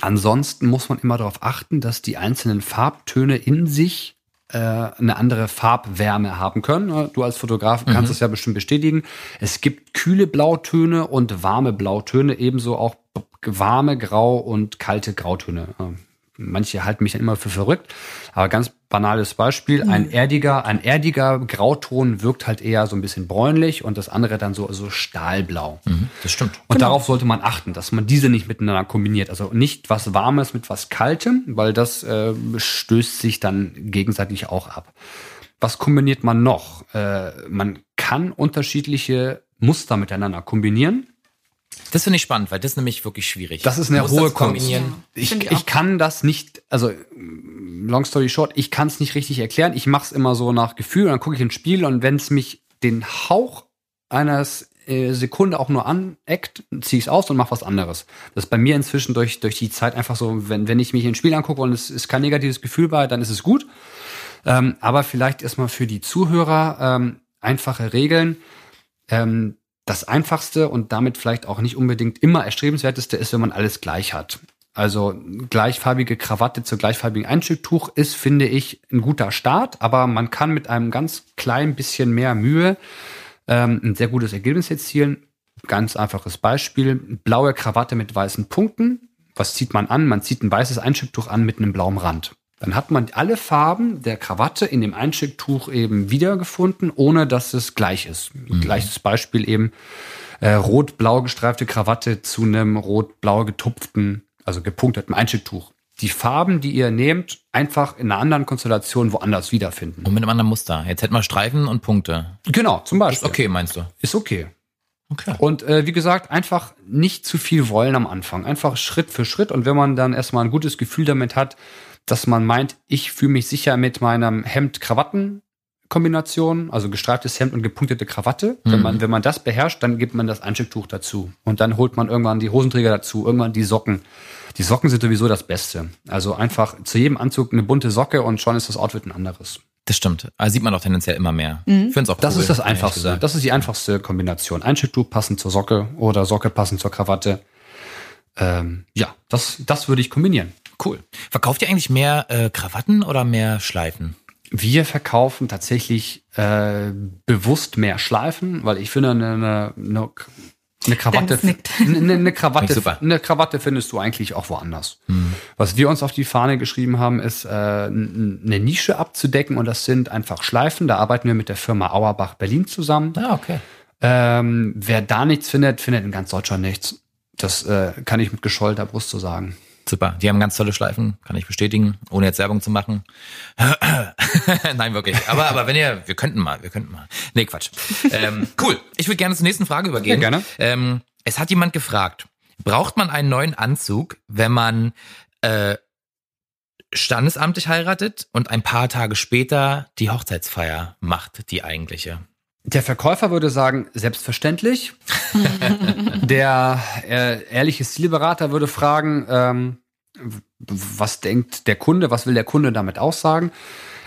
ansonsten muss man immer darauf achten, dass die einzelnen Farbtöne in sich äh, eine andere Farbwärme haben können. Du als Fotograf kannst es ja bestimmt bestätigen. Es gibt kühle Blautöne und warme Blautöne, ebenso auch warme Grau- und kalte Grautöne. Manche halten mich dann immer für verrückt, aber ganz banales Beispiel. Ein erdiger, ein erdiger Grauton wirkt halt eher so ein bisschen bräunlich und das andere dann so, so stahlblau. Mhm, das stimmt. Und darauf sollte man achten, dass man diese nicht miteinander kombiniert. Also nicht was Warmes mit was Kaltem, weil das äh, stößt sich dann gegenseitig auch ab. Was kombiniert man noch? Äh, man kann unterschiedliche Muster miteinander kombinieren. Das finde ich spannend, weil das ist nämlich wirklich schwierig. Das ist eine hohe. Kunst. Ich, ich kann das nicht, also long story short, ich kann es nicht richtig erklären. Ich mache es immer so nach Gefühl und dann gucke ich ins Spiel und wenn es mich den Hauch eines äh, Sekunde auch nur aneckt, ziehe ich es aus und mache was anderes. Das ist bei mir inzwischen durch, durch die Zeit einfach so, wenn, wenn ich mich ins Spiel angucke und es ist kein negatives Gefühl bei, dann ist es gut. Ähm, aber vielleicht erstmal für die Zuhörer ähm, einfache Regeln. Ähm, das einfachste und damit vielleicht auch nicht unbedingt immer erstrebenswerteste ist, wenn man alles gleich hat. Also gleichfarbige Krawatte zu gleichfarbigen Einstücktuch ist, finde ich, ein guter Start, aber man kann mit einem ganz klein bisschen mehr Mühe ähm, ein sehr gutes Ergebnis erzielen. Ganz einfaches Beispiel. Blaue Krawatte mit weißen Punkten. Was zieht man an? Man zieht ein weißes Einstücktuch an mit einem blauen Rand. Dann hat man alle Farben der Krawatte in dem Einstücktuch eben wiedergefunden, ohne dass es gleich ist. Gleiches Beispiel eben äh, rot-blau gestreifte Krawatte zu einem rot-blau getupften also gepunkteten Einsticktuch, die Farben, die ihr nehmt, einfach in einer anderen Konstellation woanders wiederfinden. Und mit einem anderen Muster. Jetzt hätten wir Streifen und Punkte. Genau, zum Beispiel. Ist okay, meinst du? Ist okay. Okay. Und äh, wie gesagt, einfach nicht zu viel wollen am Anfang. Einfach Schritt für Schritt. Und wenn man dann erstmal ein gutes Gefühl damit hat, dass man meint, ich fühle mich sicher mit meinem Hemd-Krawatten-Kombination, also gestreiftes Hemd und gepunktete Krawatte. Wenn, man, wenn man das beherrscht, dann gibt man das Einstecktuch dazu. Und dann holt man irgendwann die Hosenträger dazu, irgendwann die Socken. Die Socken sind sowieso das Beste. Also einfach zu jedem Anzug eine bunte Socke und schon ist das Outfit ein anderes. Das stimmt. Also sieht man doch tendenziell immer mehr. Ich finde es auch Das cool, ist das Einfachste. Das ist die einfachste Kombination. Einstecktuch passend zur Socke oder Socke passend zur Krawatte. Ähm, ja, das, das würde ich kombinieren. Cool. Verkauft ihr eigentlich mehr äh, Krawatten oder mehr Schleifen? Wir verkaufen tatsächlich äh, bewusst mehr Schleifen, weil ich finde, eine, eine, eine, eine Krawatte, eine, eine, Krawatte, eine Krawatte findest du eigentlich auch woanders. Was wir uns auf die Fahne geschrieben haben, ist äh, eine Nische abzudecken und das sind einfach Schleifen. Da arbeiten wir mit der Firma Auerbach Berlin zusammen. Ah, okay. Ähm, wer da nichts findet, findet in ganz Deutschland nichts. Das äh, kann ich mit gescholter Brust so sagen. Super. Die haben ganz tolle Schleifen, kann ich bestätigen, ohne jetzt Werbung zu machen. Nein, wirklich. Aber, aber wenn ihr, wir könnten mal, wir könnten mal. Nee, Quatsch. Ähm, cool. Ich würde gerne zur nächsten Frage übergehen. Ja, gerne. Ähm, es hat jemand gefragt, braucht man einen neuen Anzug, wenn man äh, standesamtlich heiratet und ein paar Tage später die Hochzeitsfeier macht, die eigentliche? Der Verkäufer würde sagen, selbstverständlich. der äh, ehrliche Stilberater würde fragen, ähm, was denkt der Kunde, was will der Kunde damit aussagen?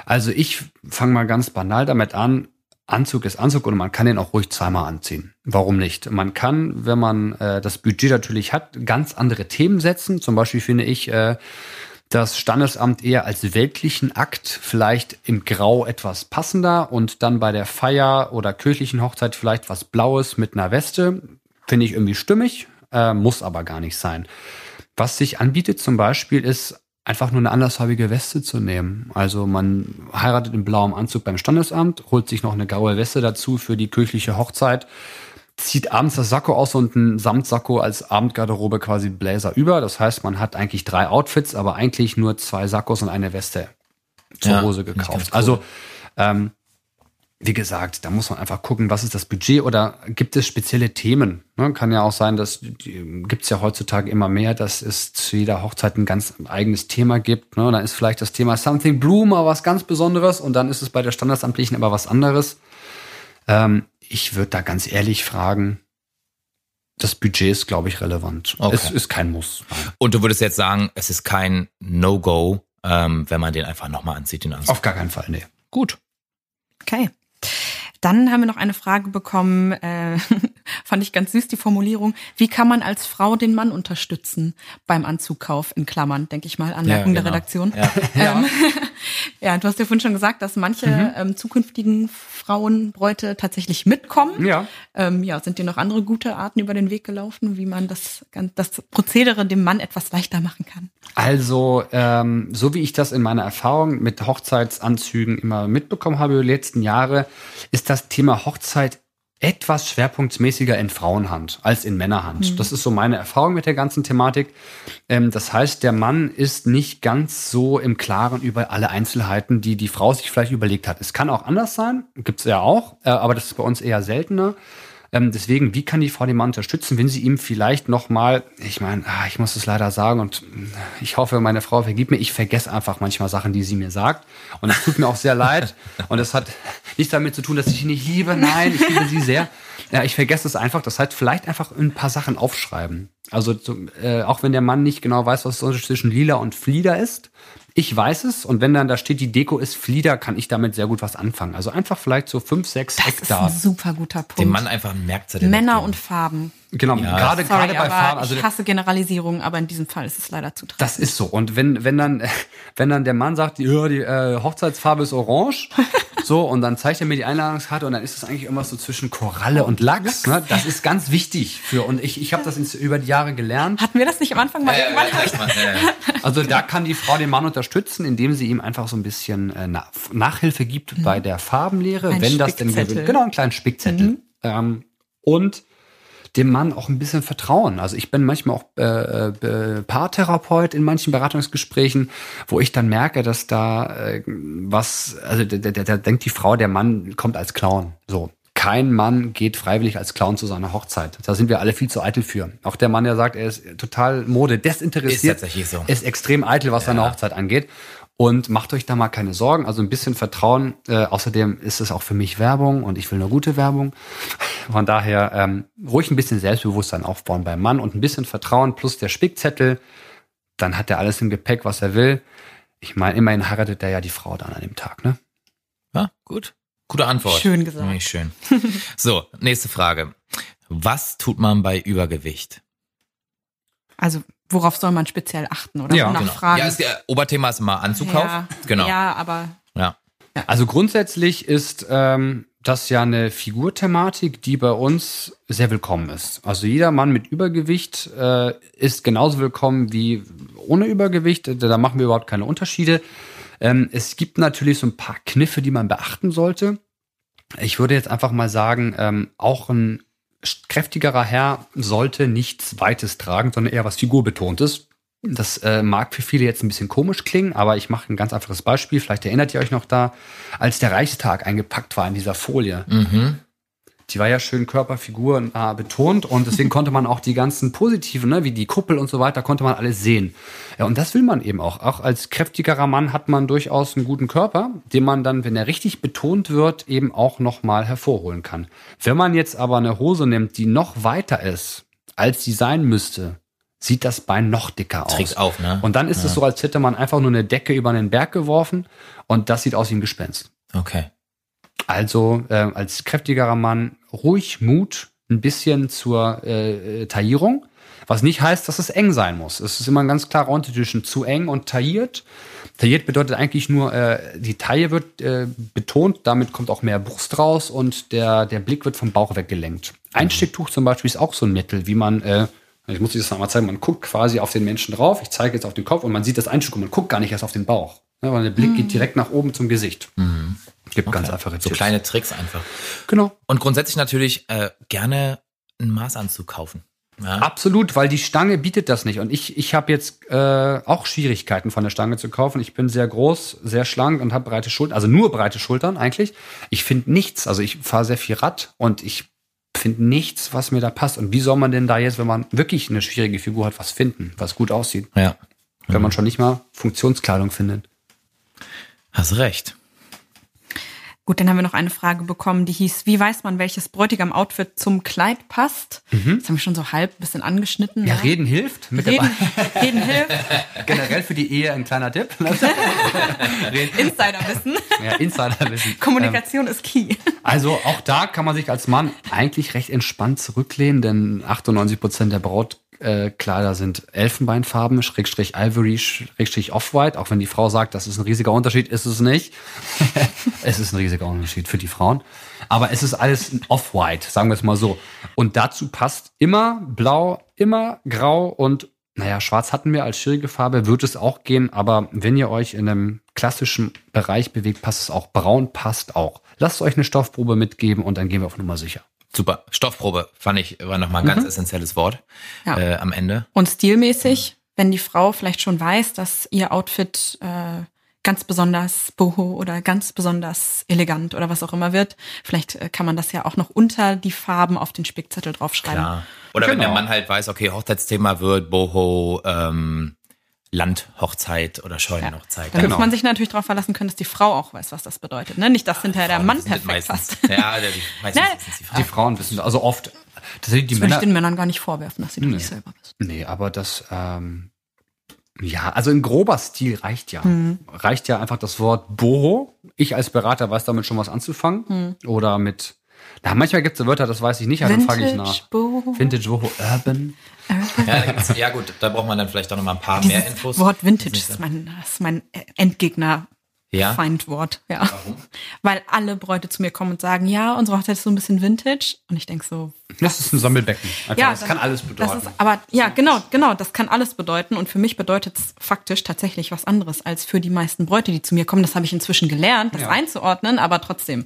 Also ich fange mal ganz banal damit an. Anzug ist Anzug und man kann den auch ruhig zweimal anziehen. Warum nicht? Man kann, wenn man äh, das Budget natürlich hat, ganz andere Themen setzen. Zum Beispiel finde ich äh, das Standesamt eher als weltlichen Akt vielleicht in Grau etwas passender und dann bei der Feier oder kirchlichen Hochzeit vielleicht was Blaues mit einer Weste. Finde ich irgendwie stimmig, äh, muss aber gar nicht sein. Was sich anbietet zum Beispiel ist einfach nur eine andersfarbige Weste zu nehmen. Also man heiratet in blauem Anzug beim Standesamt, holt sich noch eine graue Weste dazu für die kirchliche Hochzeit, zieht abends das Sakko aus und ein Samtsakko als Abendgarderobe quasi Blazer über. Das heißt, man hat eigentlich drei Outfits, aber eigentlich nur zwei Sakkos und eine Weste zur Ja, Hose gekauft. cool. Also ähm, wie gesagt, da muss man einfach gucken, was ist das Budget oder gibt es spezielle Themen? Ne, kann ja auch sein, dass gibt es ja heutzutage immer mehr, dass es zu jeder Hochzeit ein ganz eigenes Thema gibt. Ne? Dann ist vielleicht das Thema Something Blue mal was ganz Besonderes und dann ist es bei der Standesamtlichen aber was anderes. Ähm, ich würde da ganz ehrlich fragen, das Budget ist, glaube ich, relevant. Okay. Es ist kein Muss. Nein. Und du würdest jetzt sagen, es ist kein No-Go, ähm, wenn man den einfach nochmal anzieht, den Anzug. Auf gar keinen Fall, nee. Gut. Okay. Dann haben wir noch eine Frage bekommen, äh, fand ich ganz süß, die Formulierung. Wie kann man als Frau den Mann unterstützen beim Anzugkauf, in Klammern, denke ich mal, Anmerkung Ja, der genau. Redaktion. Ja. Ähm, ja, du hast ja vorhin schon gesagt, dass manche Mhm. ähm, zukünftigen Frauenbräute tatsächlich mitkommen. Ja. Ähm, ja, sind dir noch andere gute Arten über den Weg gelaufen, wie man das, das Prozedere dem Mann etwas leichter machen kann? Also, ähm, so wie ich das in meiner Erfahrung mit Hochzeitsanzügen immer mitbekommen habe über die letzten Jahre, ist das Thema Hochzeit etwas schwerpunktmäßiger in Frauenhand als in Männerhand. Das ist so meine Erfahrung mit der ganzen Thematik. Ähm, das heißt, der Mann ist nicht ganz so im Klaren über alle Einzelheiten, die die Frau sich vielleicht überlegt hat. Es kann auch anders sein, gibt's ja auch, äh, aber das ist bei uns eher seltener. Ähm, deswegen, wie kann die Frau den Mann unterstützen, wenn sie ihm vielleicht noch mal, ich meine, ah, ich muss es leider sagen und äh, ich hoffe, meine Frau vergibt mir, ich vergesse einfach manchmal Sachen, die sie mir sagt und es tut mir auch sehr leid und es hat nichts damit zu tun, dass ich sie nicht liebe, nein, ich liebe sie sehr. Ja, ich vergesse es einfach, das heißt, vielleicht einfach ein paar Sachen aufschreiben. Also äh, auch wenn der Mann nicht genau weiß, was zwischen lila und Flieder ist, ich weiß es und wenn dann da steht, die Deko ist Flieder, kann ich damit sehr gut was anfangen. Also einfach vielleicht so fünf, sechs Das ist ein super guter Punkt. Dem Mann einfach einen Merkzettel Männer und Farben. Genau, Ja. gerade Sorry, gerade bei Farben. Also ich hasse Generalisierungen, aber in diesem Fall ist es leider zu tragisch. das ist so. Und wenn wenn dann wenn dann der Mann sagt, ja, die äh, Hochzeitsfarbe ist orange, so und dann zeigt er mir die Einladungskarte und dann ist es eigentlich irgendwas so zwischen Koralle und Lachs. Ne? Das ist ganz wichtig für und ich ich habe das ins, über die Jahre gelernt. Hatten wir das nicht am Anfang mal Ja, irgendwann? ja. Also da kann die Frau den Mann unterstützen, indem sie ihm einfach so ein bisschen äh, Na Nachhilfe gibt bei der Farbenlehre, Ein wenn das denn gewinnt. Genau, einen kleinen Spickzettel. Ähm, und dem Mann auch ein bisschen vertrauen. Also ich bin manchmal auch äh, äh, Paartherapeut in manchen Beratungsgesprächen, wo ich dann merke, dass da äh, was, also da, da, da denkt die Frau, der Mann kommt als Clown. So. Kein Mann geht freiwillig als Clown zu seiner Hochzeit. Da sind wir alle viel zu eitel für. Auch der Mann, der sagt, er ist total Mode desinteressiert, Ist tatsächlich so. ist extrem eitel, was seine Ja. Hochzeit angeht. Und macht euch da mal keine Sorgen. Also ein bisschen Vertrauen. Äh, außerdem ist es auch für mich Werbung und ich will nur gute Werbung. Von daher ähm, ruhig ein bisschen Selbstbewusstsein aufbauen beim Mann und ein bisschen Vertrauen plus der Spickzettel. Dann hat er alles im Gepäck, was er will. Ich meine, immerhin heiratet er ja die Frau dann an dem Tag, ne? Ja, gut. Gute Antwort. Schön gesagt. Nämlich schön. So, nächste Frage. Was tut man bei Übergewicht? Also, worauf soll man speziell achten oder Ja, wonach Genau. Ja, das äh, Oberthema ist immer Anzukauf. Ja, Genau. Ja, aber Ja. Also grundsätzlich ist ähm, das ja eine Figurthematik, die bei uns sehr willkommen ist. Also jeder Mann mit Übergewicht äh, ist genauso willkommen wie ohne Übergewicht. Da machen wir überhaupt keine Unterschiede. Ähm, es gibt natürlich so ein paar Kniffe, die man beachten sollte. Ich würde jetzt einfach mal sagen, ähm, auch ein kräftigerer Herr sollte nichts Weites tragen, sondern eher was Figurbetontes. Das äh, mag für viele jetzt ein bisschen komisch klingen, aber ich mache ein ganz einfaches Beispiel. Vielleicht erinnert ihr euch noch da, als der Reichstag eingepackt war in dieser Folie. Mhm. Die war ja schön Körperfigur äh, betont und deswegen konnte man auch die ganzen positiven, ne, wie die Kuppel und so weiter, konnte man alles sehen. Ja, und das will man eben auch. Auch als kräftigerer Mann hat man durchaus einen guten Körper, den man dann, wenn er richtig betont wird, eben auch nochmal hervorholen kann. Wenn man jetzt aber eine Hose nimmt, die noch weiter ist, als sie sein müsste, sieht das Bein noch dicker aus. Trägt auf, ne? Und dann ist es so, als hätte man einfach nur eine Decke über einen Berg geworfen und das sieht aus wie ein Gespenst. Okay. Also äh, als kräftigerer Mann ruhig Mut, ein bisschen zur äh, äh, Taillierung. Was nicht heißt, dass es eng sein muss. Es ist immer ein ganz klarer Unterschied zwischen zu eng und tailliert. Tailliert bedeutet eigentlich nur, äh, die Taille wird äh, betont, damit kommt auch mehr Brust raus und der, der Blick wird vom Bauch weggelenkt. Einstecktuch zum Beispiel ist auch so ein Mittel, wie man, äh, ich muss das mal zeigen, man guckt quasi auf den Menschen drauf, ich zeige jetzt auf den Kopf und man sieht das Einstück und man guckt gar nicht erst auf den Bauch. Ne, weil der Blick geht direkt nach oben zum Gesicht. Gibt ganz einfache So Tipps. kleine Tricks einfach. Genau. Und grundsätzlich natürlich äh, gerne einen Maßanzug kaufen. Ja? Absolut, weil die Stange bietet das nicht. Und ich, ich habe jetzt äh, auch Schwierigkeiten von der Stange zu kaufen. Ich bin sehr groß, sehr schlank und habe breite Schultern, also nur breite Schultern eigentlich. Ich finde nichts, also ich fahre sehr viel Rad und ich finde nichts, was mir da passt. Und wie soll man denn da jetzt, wenn man wirklich eine schwierige Figur hat, was finden, was gut aussieht, ja. wenn man schon nicht mal Funktionskleidung findet? Hast recht. Gut, dann haben wir noch eine Frage bekommen, die hieß, wie weiß man, welches Bräutigam-Outfit zum Kleid passt? Das haben wir schon so halb ein bisschen angeschnitten. Ja, ne? reden hilft. Mit Reden, reden hilft, generell für die Ehe ein kleiner Tipp. Insiderwissen. Ja, Insiderwissen. Kommunikation ist key. Also auch da kann man sich als Mann eigentlich recht entspannt zurücklehnen, denn 98 Prozent der Brautkleider sind Elfenbeinfarben, Schrägstrich Ivory, Schrägstrich Off-White. Auch wenn die Frau sagt, das ist ein riesiger Unterschied, ist es nicht. es ist ein riesiger Unterschied für die Frauen. Aber es ist alles ein Off-White, sagen wir es mal so. Und dazu passt immer blau, immer grau und naja, schwarz hatten wir als schwierige Farbe, wird es auch gehen, aber wenn ihr euch in einem klassischen Bereich bewegt, passt es auch. Braun passt auch. Lasst euch eine Stoffprobe mitgeben und dann gehen wir auf Nummer sicher. Super. Stoffprobe fand ich war nochmal ein ganz essentielles Wort Ja. äh, am Ende. Und stilmäßig, wenn die Frau vielleicht schon weiß, dass ihr Outfit äh, ganz besonders boho oder ganz besonders elegant oder was auch immer wird, vielleicht äh, kann man das ja auch noch unter die Farben auf den Spickzettel draufschreiben. Klar. Oder wenn Genau. der Mann halt weiß, okay, Hochzeitsthema wird Boho, ähm, Landhochzeit oder Scheunenhochzeit. Dann Genau. muss man sich natürlich darauf verlassen können, dass die Frau auch weiß, was das bedeutet. Ne? Nicht, dass hinterher der Frauen Mann perfekt meistens. passt. Ja, der, die, meistens Nein. wissen es die Die Frauen. Frauen wissen, also oft, das die Das will ich Männer. den Männern gar nicht vorwerfen, dass sie das nicht selber wissen. Nee, aber das, ähm, ja, also ein grober Stil reicht ja. Mhm. Reicht ja einfach das Wort Boho. Ich als Berater weiß damit schon was anzufangen. Mhm. Oder mit, na, manchmal gibt es Wörter, das weiß ich nicht, aber dann frage ich nach. Boho. Vintage Boho, Urban. Ja, da gibt's, ja gut, da braucht man dann vielleicht auch noch mal ein paar Dieses mehr Infos. Wort Vintage Das ist mein, das ist mein Endgegner. Ja? Feindwort, ja. Warum? Weil alle Bräute zu mir kommen und sagen, ja, unsere Hochzeit ist so ein bisschen Vintage. Und ich denk so, Das ist ein Sammelbecken. Einfach, ja, das kann alles bedeuten. Das ist, aber ja, genau, genau, das kann alles bedeuten. Und für mich bedeutet es faktisch tatsächlich was anderes als für die meisten Bräute, die zu mir kommen. Das habe ich inzwischen gelernt, das Ja. einzuordnen, aber trotzdem.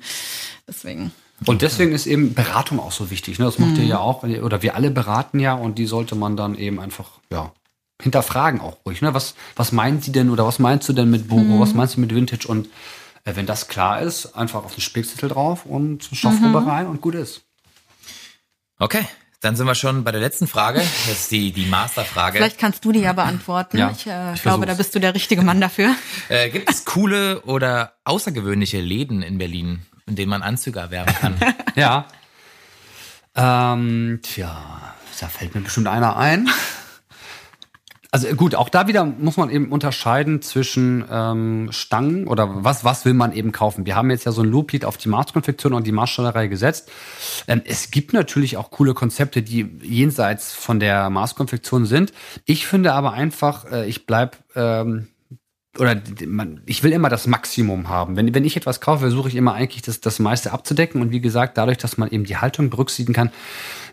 Deswegen. Und deswegen ist eben Beratung auch so wichtig. Ne? Das macht ihr ja auch, oder wir alle beraten ja und die sollte man dann eben einfach, ja, hinterfragen auch ruhig. Ne? Was, was meinen Sie denn oder was meinst du denn mit Boho? Was meinst du mit Vintage? Und äh, wenn das klar ist, einfach auf den Spickzettel drauf und Stoffgrube rein und gut ist. Okay, dann sind wir schon bei der letzten Frage. Das ist die, die Masterfrage. Vielleicht kannst du die ja beantworten. Ja, ich äh, ich glaube, da bist du der richtige Mann dafür. Äh, gibt es coole oder außergewöhnliche Läden in Berlin, in denen man Anzüge erwerben kann? Ja. Ähm, tja, da fällt mir bestimmt einer ein. Also gut, auch da wieder muss man eben unterscheiden zwischen ähm, Stangen oder was, was will man eben kaufen. Wir haben jetzt ja so ein Loblied auf die Maßkonfektion und die Maßstellerei gesetzt. Ähm, es gibt natürlich auch coole Konzepte, die jenseits von der Maßkonfektion sind. Ich finde aber einfach, äh, ich bleib ähm, oder man, ich will immer das Maximum haben. Wenn, wenn ich etwas kaufe, versuche ich immer eigentlich das, das meiste abzudecken. Und wie gesagt, dadurch, dass man eben die Haltung berücksichtigen kann,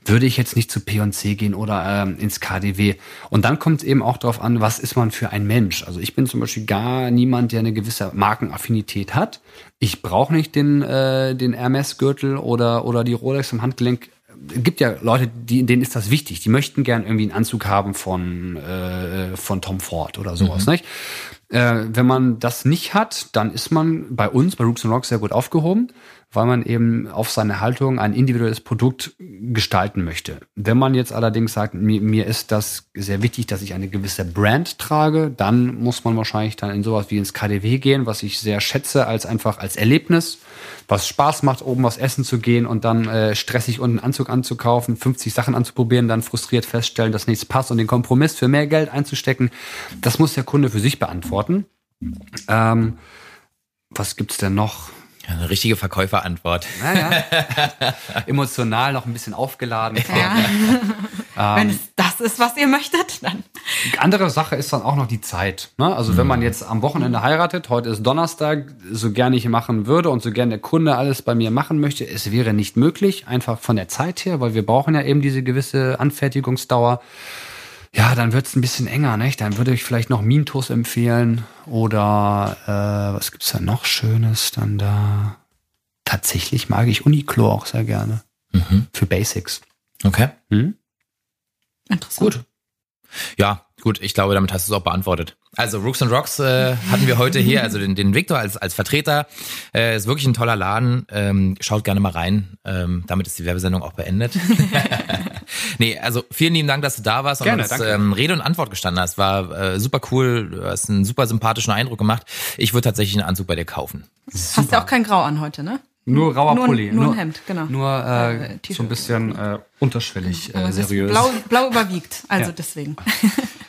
würde ich jetzt nicht zu P&C gehen oder ähm, ins KDW. Und dann kommt es eben auch darauf an, was ist man für ein Mensch. Also ich bin zum Beispiel gar niemand, der eine gewisse Markenaffinität hat. Ich brauche nicht den, äh, den Hermes-Gürtel oder, oder die Rolex am Handgelenk es gibt ja Leute, die, denen ist das wichtig. Die möchten gern irgendwie einen Anzug haben von, äh, von Tom Ford oder sowas, nicht? Äh, wenn man das nicht hat, dann ist man bei uns, bei Rooks and Rocks, sehr gut aufgehoben, weil man eben auf seine Haltung ein individuelles Produkt gestalten möchte. Wenn man jetzt allerdings sagt, mir, mir ist das sehr wichtig, dass ich eine gewisse Brand trage, dann muss man wahrscheinlich dann in sowas wie ins KDW gehen, was ich sehr schätze als einfach als Erlebnis, was Spaß macht, oben was essen zu gehen und dann äh, stressig unten einen Anzug anzukaufen, 50 Sachen anzuprobieren, dann frustriert feststellen, dass nichts passt und den Kompromiss für mehr Geld einzustecken. Das muss der Kunde für sich beantworten. Ähm, was gibt's denn noch? Ja, eine richtige Verkäuferantwort. Naja, emotional noch ein bisschen aufgeladen. Ja. Wenn es das ist, was ihr möchtet, dann. Andere Sache ist dann auch noch die Zeit. Ne? Also wenn man jetzt am Wochenende heiratet, heute ist Donnerstag, so gerne ich machen würde und so gerne der Kunde alles bei mir machen möchte, es wäre nicht möglich, einfach von der Zeit her, weil wir brauchen ja eben diese gewisse Anfertigungsdauer. Ja, dann wird's ein bisschen enger, nicht? Dann würde ich vielleicht noch Mintos empfehlen oder äh, was gibt's da noch Schönes dann da? Tatsächlich mag ich Uniqlo auch sehr gerne. Für Basics. Okay. Hm? Interessant. Gut. Ja, gut, ich glaube, damit hast du es auch beantwortet. Also Rooks and Rocks äh, hatten wir heute hier, also den, den Victor als, als Vertreter. Äh, ist wirklich ein toller Laden. Ähm, schaut gerne mal rein. Ähm, damit ist die Werbesendung auch beendet. nee, also vielen lieben Dank, dass du da warst Gerne, und uns ähm, Rede und Antwort gestanden hast. War äh, super cool. Du hast einen super sympathischen Eindruck gemacht. Ich würde tatsächlich einen Anzug bei dir kaufen. Hast ja auch kein Grau an heute, ne? Nur rauer Nur- Pulli. nur ein Hemd, genau. Nur Äh, äh, T-Shirt. so ein bisschen äh, unterschwellig äh, ist seriös. Blau, blau überwiegt, also Ja. deswegen.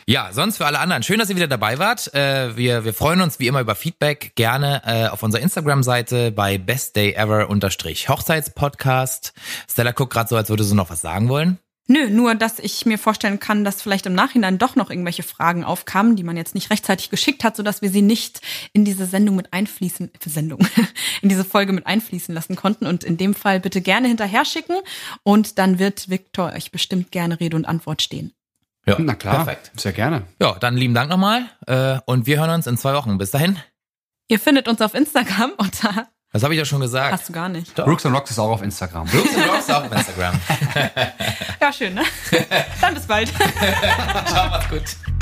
Ja, sonst für alle anderen. Schön, dass ihr wieder dabei wart. Äh, wir, wir freuen uns wie immer über Feedback. Gerne äh, auf unserer Instagram-Seite bei bestdayever unterstrich Hochzeitspodcast. Stella guckt gerade so, als würde sie noch was sagen wollen. Nö, nur, dass ich mir vorstellen kann, dass vielleicht im Nachhinein doch noch irgendwelche Fragen aufkamen, die man jetzt nicht rechtzeitig geschickt hat, sodass wir sie nicht in diese Sendung mit einfließen, äh, Sendung, in diese Folge mit einfließen lassen konnten. Und in dem Fall bitte gerne hinterher schicken und dann wird Viktor euch bestimmt gerne Rede und Antwort stehen. Ja, Na klar, Perfekt. sehr gerne. Ja, dann lieben Dank nochmal äh, und wir hören uns in zwei Wochen. Bis dahin. Ihr findet uns auf Instagram unter, Das habe ich ja schon gesagt. hast du gar nicht. Brooks and Rocks ist auch auf Instagram. Brooks and Rocks auch auf Instagram. Ja, schön, ne? Dann bis bald. Ciao, macht's gut.